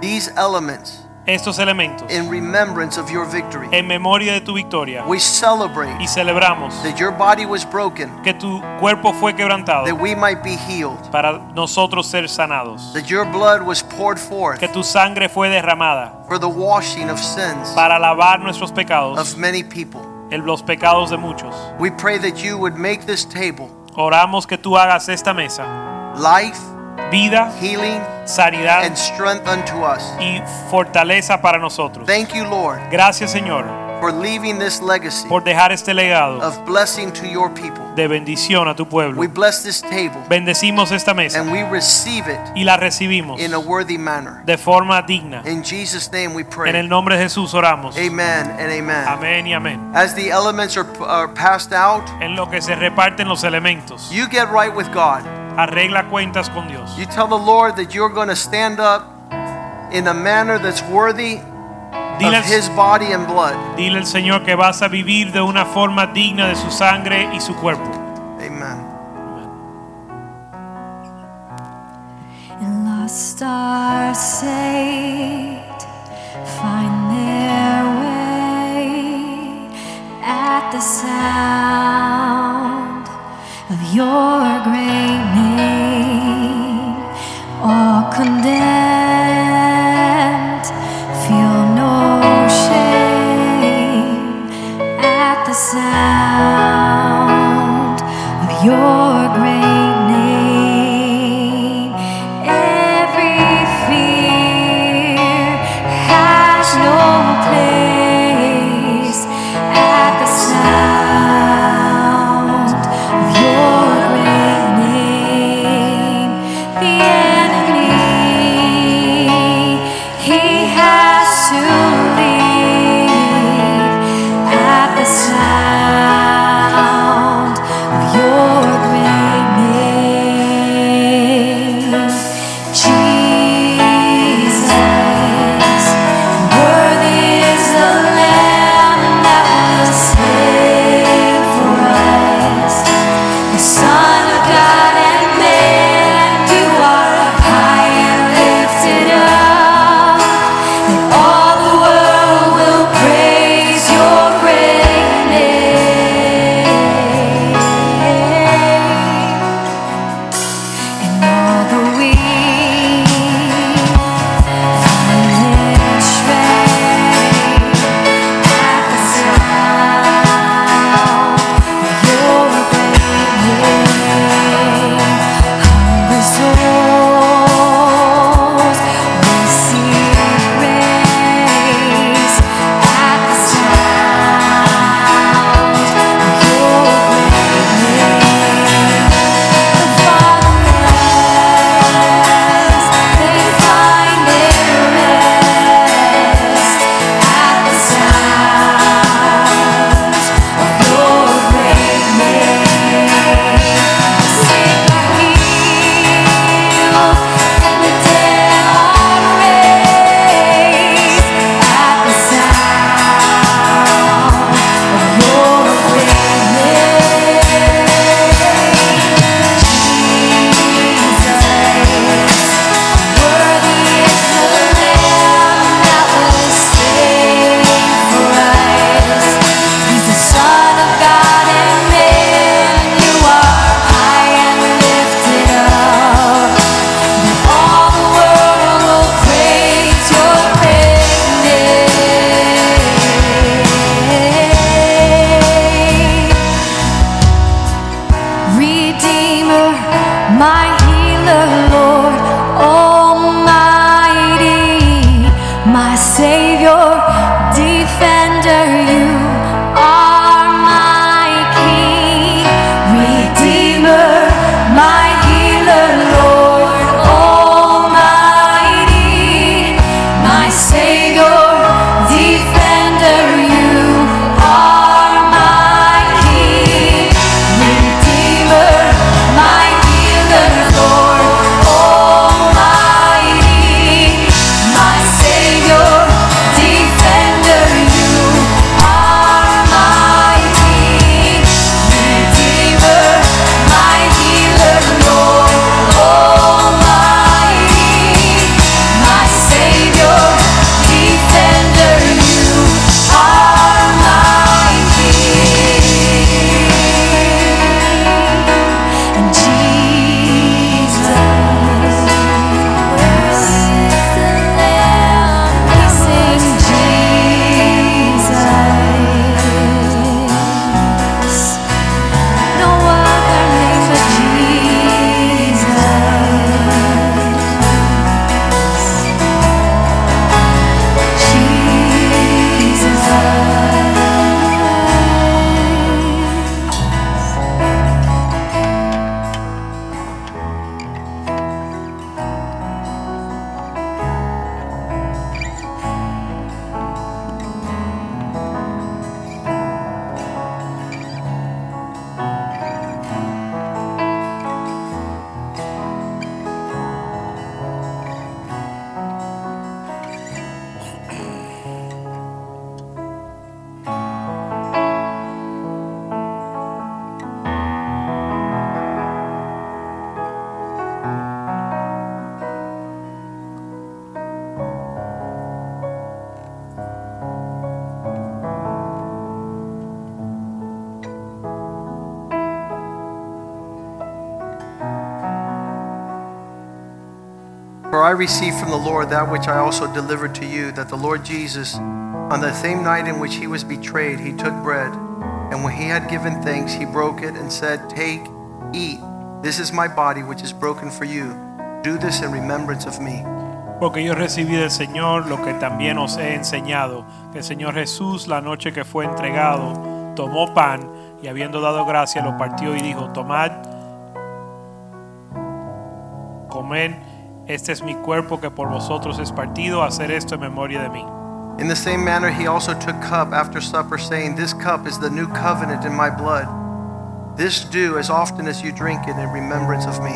these elements estos elementos in remembrance of your victory. en memoria de tu victoria We celebrate y celebramos that your body was broken, que tu cuerpo fue quebrantado that we might be healed, para nosotros ser sanados, that your blood was poured forth que tu sangre fue derramada for the washing of sins para lavar nuestros pecados, of many people. el- los pecados de muchos. We pray that you would make this table Oramos que tú hagas esta mesa life, vida, healing, sanidad and strength unto us. y fortaleza para nosotros. Thank you, Lord, Gracias Señor for leaving this legacy por dejar este legado of blessing to your people. de bendición a tu pueblo. We bless this table Bendecimos esta mesa and we receive it y la recibimos in a worthy manner. de forma digna. In Jesus' name we pray. En el nombre de Jesús oramos. Amen and amen. Amén y amén. As the elements are, are passed out, En lo que se reparten los elementos, you get right with God. arregla cuentas con Dios. You tell the Lord that you're going to stand up in a manner that's worthy Dile of His body and blood. dile al Señor que vas a vivir de una forma digna de su sangre y su cuerpo. Amen. And lost are saved, find their way at the sound of your great the Lord that which I also delivered to you, that the Lord Jesus, on the same night in which he was betrayed, he took bread, and when he had given thanks, he broke it and said, Take, eat. This is my body, which is broken for you. Do this in remembrance of me. Porque yo recibí del Señor lo que también os he enseñado, que el Señor Jesús la noche que fue entregado tomó pan y habiendo dado gracia lo partió y dijo, tomad, este es mi cuerpo que por vosotros es partido, hacer esto en memoria de mí. In the same manner, he also took cup after supper, saying, This cup is the new covenant in my blood. This do as often as you drink it in remembrance of me.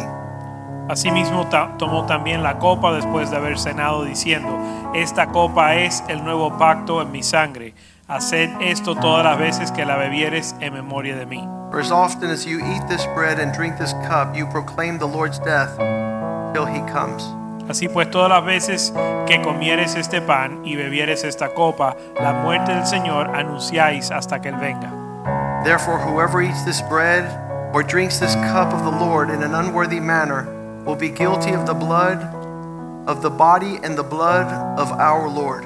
Asimismo tomó también la copa después de haber cenado diciendo, esta copa es el nuevo pacto en mi sangre. Haced esto todas las veces que la bebieres en memoria de mí. For as often as you eat this bread and drink this cup, you proclaim the Lord's death till he comes. Así pues, todas las veces que comieres este pan y bebieres esta copa, la muerte del Señor anunciáis hasta que Él venga. Therefore, whoever eats this bread or drinks this cup of the Lord in an unworthy manner will be guilty of the blood of the body and the blood of our Lord.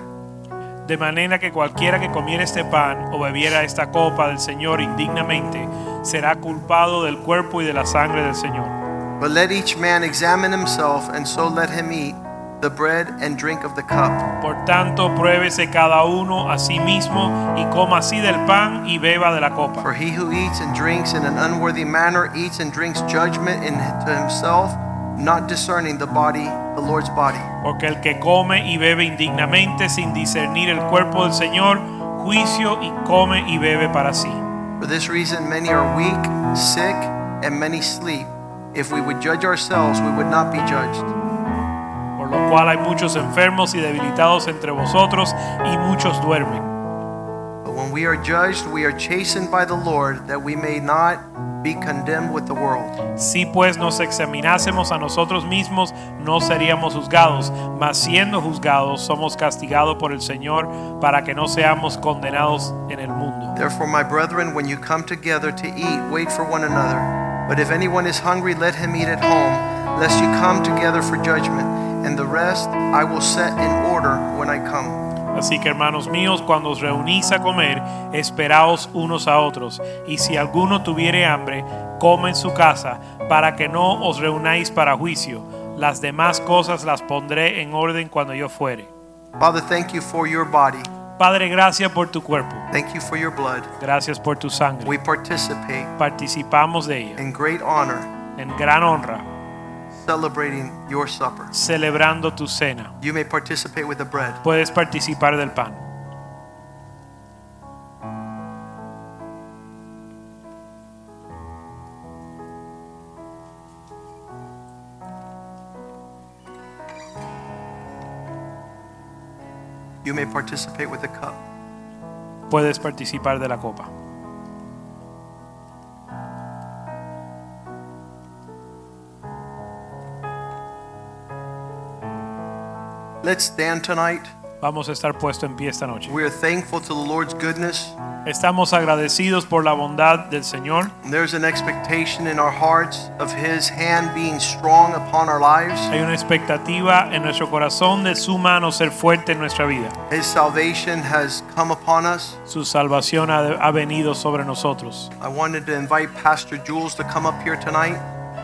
De manera que cualquiera que comiera este pan o bebiera esta copa del Señor indignamente será culpado del cuerpo y de la sangre del Señor. But let each man examine himself, and so let him eat the bread and drink of the cup. Por tanto, pruébese cada uno a sí mismo y coma así del pan y beba de la copa. For he who eats and drinks in an unworthy manner eats and drinks judgment into himself, not discerning the body, the Lord's body. Porque el que come y bebe indignamente sin discernir el cuerpo del Señor, juicio y come y bebe para sí. For this reason, many are weak, sick, and many sleep. If we would judge ourselves, we would not be judged. Por lo cual hay muchos enfermos y debilitados entre vosotros y muchos duermen. But when we are judged, we are chastened by the Lord, that we may not be condemned with the world. Si pues nos examinásemos a nosotros mismos, no seríamos juzgados, mas siendo juzgados, somos castigados por el Señor para que no seamos condenados en el mundo. Therefore, my brethren, when you come together to eat, wait for one another. But if anyone is hungry, let him eat at home, lest you come together for judgment. And the rest I will set in order when I come. Así que hermanos míos, cuando os reunís a comer, esperaos unos a otros. Y si alguno tuviere hambre, coma en su casa, para que no os reunáis para juicio. Las demás cosas las pondré en orden cuando yo fuere. Father, thank you for your body. Padre, gracias por tu cuerpo. Thank you for your blood. Gracias por tu sangre. We participate Participamos de ella in great honor, en gran honra, celebrating your supper. celebrando tu cena. You may participate with the bread. Puedes participar del pan. You may participate with the cup. Puedes participar de la copa. Let's stand tonight. Vamos a estar puesto en pie esta noche. We are thankful to the Lord's goodness. Estamos agradecidos por la bondad del Señor. There's an expectation in our hearts of His hand being strong upon our lives. Hay una expectativa en nuestro corazón de su mano ser fuerte en nuestra vida. His salvation has come upon us. Su salvación ha, ha venido sobre nosotros. I wanted to invite Pastor Jules to come up here tonight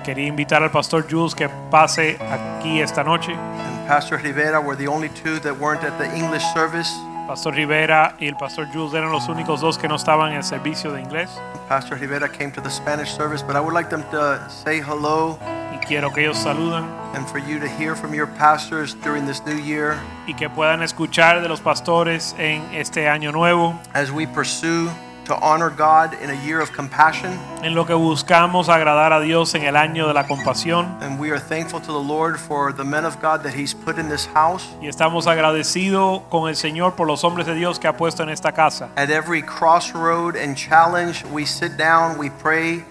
Quería invitar al pastor Jules que pase aquí esta noche. and Pastor Rivera were the only two that weren't at the English service. Pastor Rivera y el pastor Jules eran los únicos dos que no estaban en el servicio de inglés. Pastor Rivera came to the Spanish service, but I would like them to say hello Y quiero que ellos saludan and for you to hear from your pastors during this new year y que puedan escuchar de los pastores en este año nuevo, as we pursue to honor God in a year of compassion. en lo que buscamos agradar a Dios en el año de la compasión. And we are thankful to the Lord for the men of God that He's put in this house. Y estamos agradecidos con el Señor por los hombres de Dios que ha puesto en esta casa. At every crossroad and challenge, we sit down, we pray,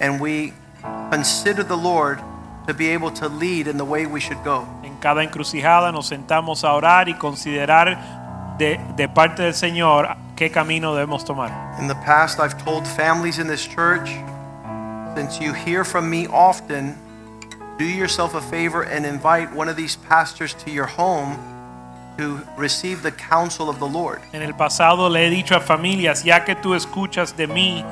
and we consider the Lord to be able to lead in the way we should go. En cada encrucijada nos sentamos a orar y considerar de, de parte del Señor qué camino debemos tomar. In the past, I've told families in this church, since you hear from me often, do yourself a favor and invite one of these pastors to your home to receive the counsel of the Lord. En el pasado le he dicho a familias, ya que tú escuchas de mí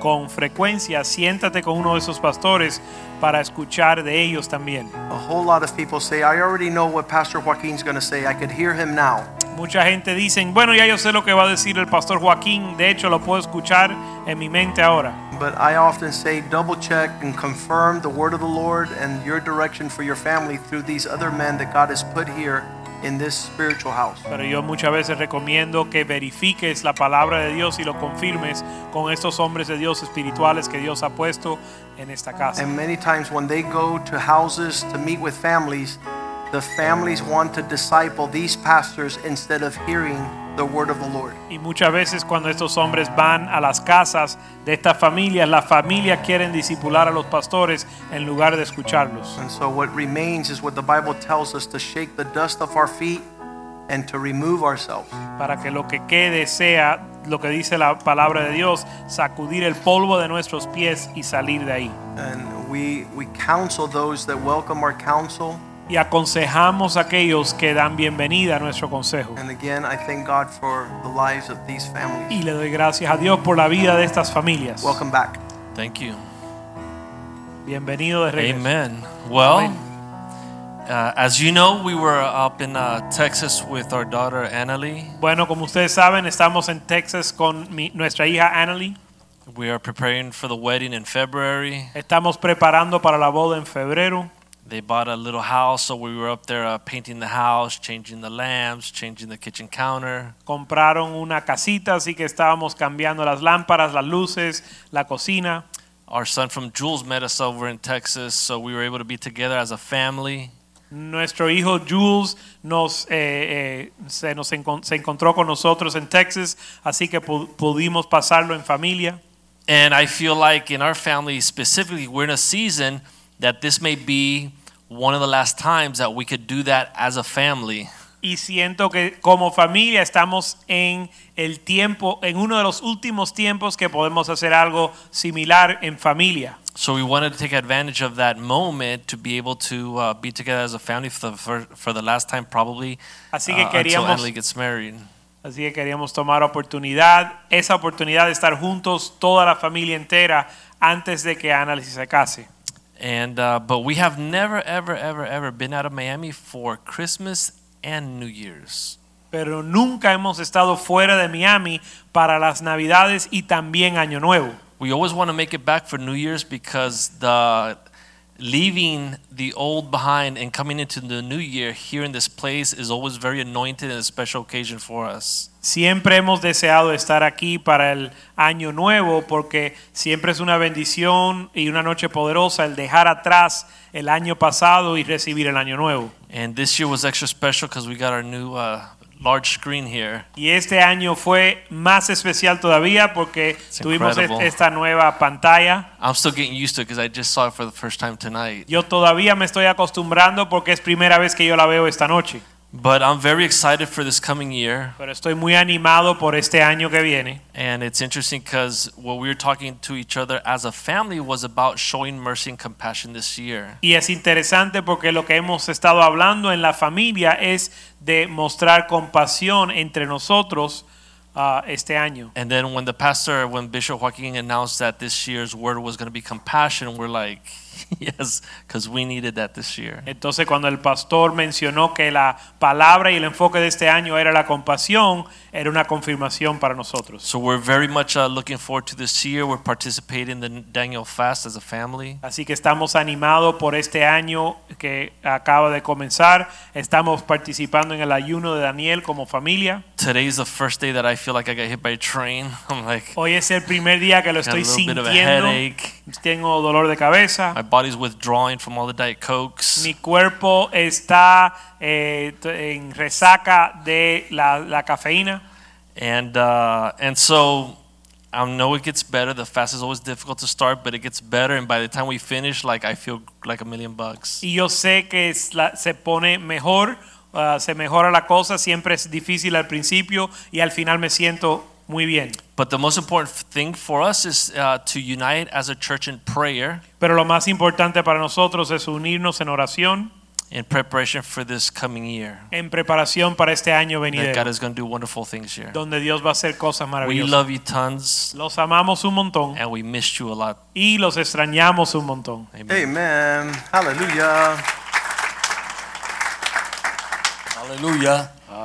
con frecuencia, siéntate con uno de esos pastores para escuchar de ellos también. A whole lot of people say, I already know what Pastor Joaquin's going to say. I could hear him now. Mucha gente dicen, bueno, ya yo sé lo que va a decir el pastor Joaquín, de hecho lo puedo escuchar en mi mente ahora. But I often say, double check and confirm the word of the Lord and your direction for your family through these other men that God has put here in this spiritual house. Pero yo muchas veces recomiendo que verifiques la palabra de Dios y lo confirmes con estos hombres de Dios espirituales que Dios ha puesto en esta casa. And many times when they go to houses to meet with families, the families want to disciple these pastors instead of hearing the word of the Lord. Y muchas veces cuando estos hombres van a las casas de estas familias, las familias quieren disipular a los pastores en lugar de escucharlos. And so what remains is what the Bible tells us to shake the dust off our feet and to remove ourselves. Para que lo que quede sea lo que dice la palabra de Dios, sacudir el polvo de nuestros pies y salir de ahí. And we we counsel those that welcome our counsel. Y aconsejamos a aquellos que dan bienvenida a nuestro consejo. And again, I thank God for the lives of these families. Y le doy gracias a Dios por la vida de estas familias. Welcome back. Thank you. Bienvenido de regreso. Amen. Well, uh, as you know, we were up in uh, Texas with our daughter Annalie. Bueno, como ustedes saben, estamos en Texas con mi- nuestra hija Annalie. We are preparing for the wedding in February. Estamos preparando para la boda en febrero. They bought a little house, so we were up there uh, painting the house, changing the lamps, changing the kitchen counter. Compraron una casita, así que estábamos cambiando las lámparas, las luces, la cocina. Our son from Jules met us over in Texas, so we were able to be together as a family. Nuestro hijo Jules nos, eh, eh, se, nos encon- se encontró con nosotros en Texas, así que pu- pudimos pasarlo en familia. And I feel like in our family specifically, we're in a season that this may be one of the last times that we could do that as a family. Y siento que como familia estamos en el tiempo, en uno de los últimos tiempos que podemos hacer algo similar en familia. So we wanted to take advantage of that moment to be able to uh, be together as a family for the, for, for the last time, probably Así que uh, until queríamos- Emily gets married. Así que queríamos tomar oportunidad, esa oportunidad de estar juntos, toda la familia entera, antes de que Análisis se case. And uh, but we have never, ever, ever, ever been out of Miami for Christmas and New Year's. Pero nunca hemos estado fuera de Miami para las Navidades y también Año Nuevo. We always want to make it back for New Year's because the leaving the old behind and coming into the new year here in this place is always very anointed and a special occasion for us. Siempre hemos deseado estar aquí para el Año Nuevo porque siempre es una bendición y una noche poderosa el dejar atrás el año pasado y recibir el Año Nuevo. And this year was extra special because we got our new uh, large screen here. Y este año fue más especial todavía porque tuvimos incredible. est- esta nueva pantalla. I'm still getting used to it because I just saw it for the first time tonight. Yo todavía me estoy acostumbrando porque es primera vez que yo la veo esta noche. But I'm very excited for this coming year. Pero estoy muy animado por este año que viene. And it's interesting because what we were talking to each other as a family was about showing mercy and compassion this year. Y es interesante porque lo que hemos estado hablando en la familia es de mostrar compasión entre nosotros ah, este año. And then when the pastor, when Bishop Joaquin announced that this year's word was going to be compassion, we're like, yes, because we needed that this year. Entonces cuando el pastor mencionó que la palabra y el enfoque de este año era la compasión, era una confirmación para nosotros. So we're very much uh, looking forward to this year. We're participating in the Daniel fast as a family. Así que estamos animados por este año que acaba de comenzar. Estamos participando en el ayuno de Daniel como familia. Today's the first day that I feel like I got hit by a train. I'm like, Hoy es el primer día que lo estoy little bit of a sintiendo. Tengo dolor de cabeza. My body's withdrawing from all the Diet Cokes. Mi cuerpo está eh, en resaca de la, la cafeína. And uh, and so I know it gets better. The fast is always difficult to start, but it gets better. And by the time we finish, like I feel like a million bucks. Y yo sé que la- se pone mejor, ah, se mejora la cosa. Siempre es difícil al principio y al final me siento Muy bien. But the most important thing for us is uh, to unite as a church in prayer Pero lo más importante para nosotros es unirnos en oración in preparation for this coming year. en preparación para este año That God venidero, is going to do wonderful things here. donde Dios va a hacer cosas maravillosas. We love you tons Los amamos un montón and we missed you a lot. y los extrañamos un montón. Amen. Amen. Hallelujah.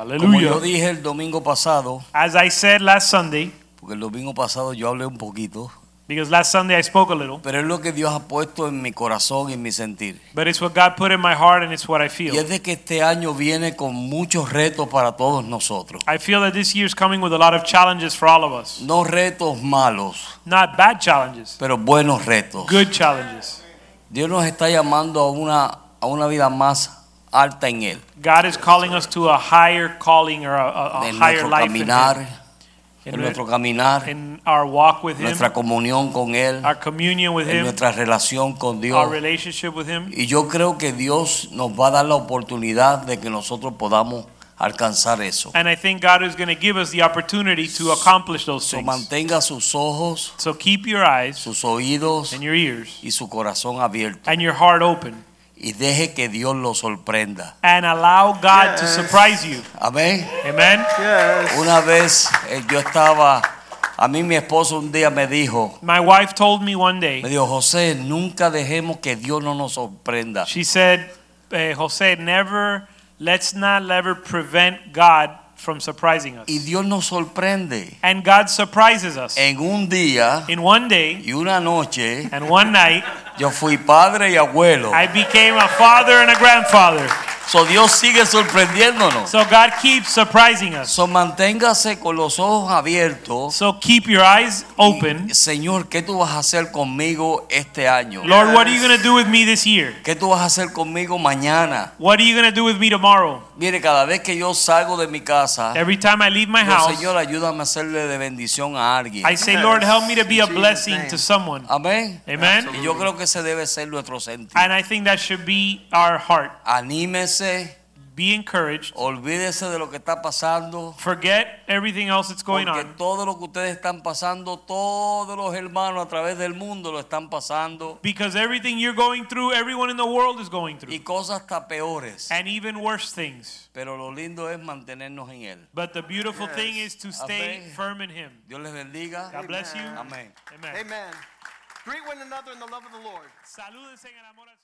Aleluya. Como yo dije el domingo pasado, As I said last Sunday, porque el domingo pasado yo hablé un poquito, because last Sunday I spoke a little, pero es lo que Dios ha puesto en mi corazón y en mi sentir. but it's what God put in my heart and it's what I Y feel. es de que este año viene con muchos retos para todos nosotros. I feel that this year's coming with a lot of challenges for all of us. No retos malos, Not bad challenges, pero buenos retos. good challenges. Dios nos está llamando a una, a una vida más alta en Él. God is calling us to a higher calling or a, a- a En higher nuestro life in, Him. in, en nuestro caminar, in our walk with Him, nuestra comunión con Él, our communion with en Him, nuestra relación con our relationship with Him. Y yo creo que Dios nos va a dar la oportunidad de que nosotros podamos alcanzar eso. And I think God is going to give us the opportunity to accomplish those So, things. mantenga sus ojos, So keep your eyes sus oídos and your ears y su corazón abierto and your heart open y deje que Dios lo sorprenda. and allow God to surprise you. Amén. Amen. Yes. Una vez eh, yo estaba, a mí mi esposo un día me dijo, My wife told me one me day, dijo, José, nunca dejemos que Dios no nos sorprenda. she said, eh, Jose, never, let's not ever prevent God from surprising us. Y Dios nos sorprende. And God surprises us. En un día In one day y una noche, and one night, yo fui padre y abuelo. I became a father and a grandfather. So Dios sigue sorprendiéndonos. So God keeps surprising us. So manténgase con los ojos abiertos. So keep your eyes open. Señor, ¿qué tú vas a hacer conmigo este año? Lord, what are you going to do with me this year? ¿Qué tú vas a hacer conmigo mañana? What are you going to do with me tomorrow? Mire, cada vez que yo salgo de mi casa, Every time I leave my yo, house, Señor, ayúdame a hacerle de bendición a alguien. I say, Lord, help me to be a blessing to someone. Amén. Amen. Y yo creo que ese debe ser nuestro sentir. And I think that should be our heart. Anímese, Be encouraged. olvídese de lo que está pasando. Forget everything else that's going Porque on. todo lo que ustedes están pasando, todos los hermanos a través del mundo lo están pasando. Because everything you're going through, everyone in the world is going Y through. cosas hasta peores. And even worse things. Pero lo lindo es mantenernos en Él. But the beautiful thing is to stay Amén. firm in Him. Dios les bendiga. God bless you. Amén. Amen. Amen. Greet one another in the love of the Lord. Salúdense en el amor al.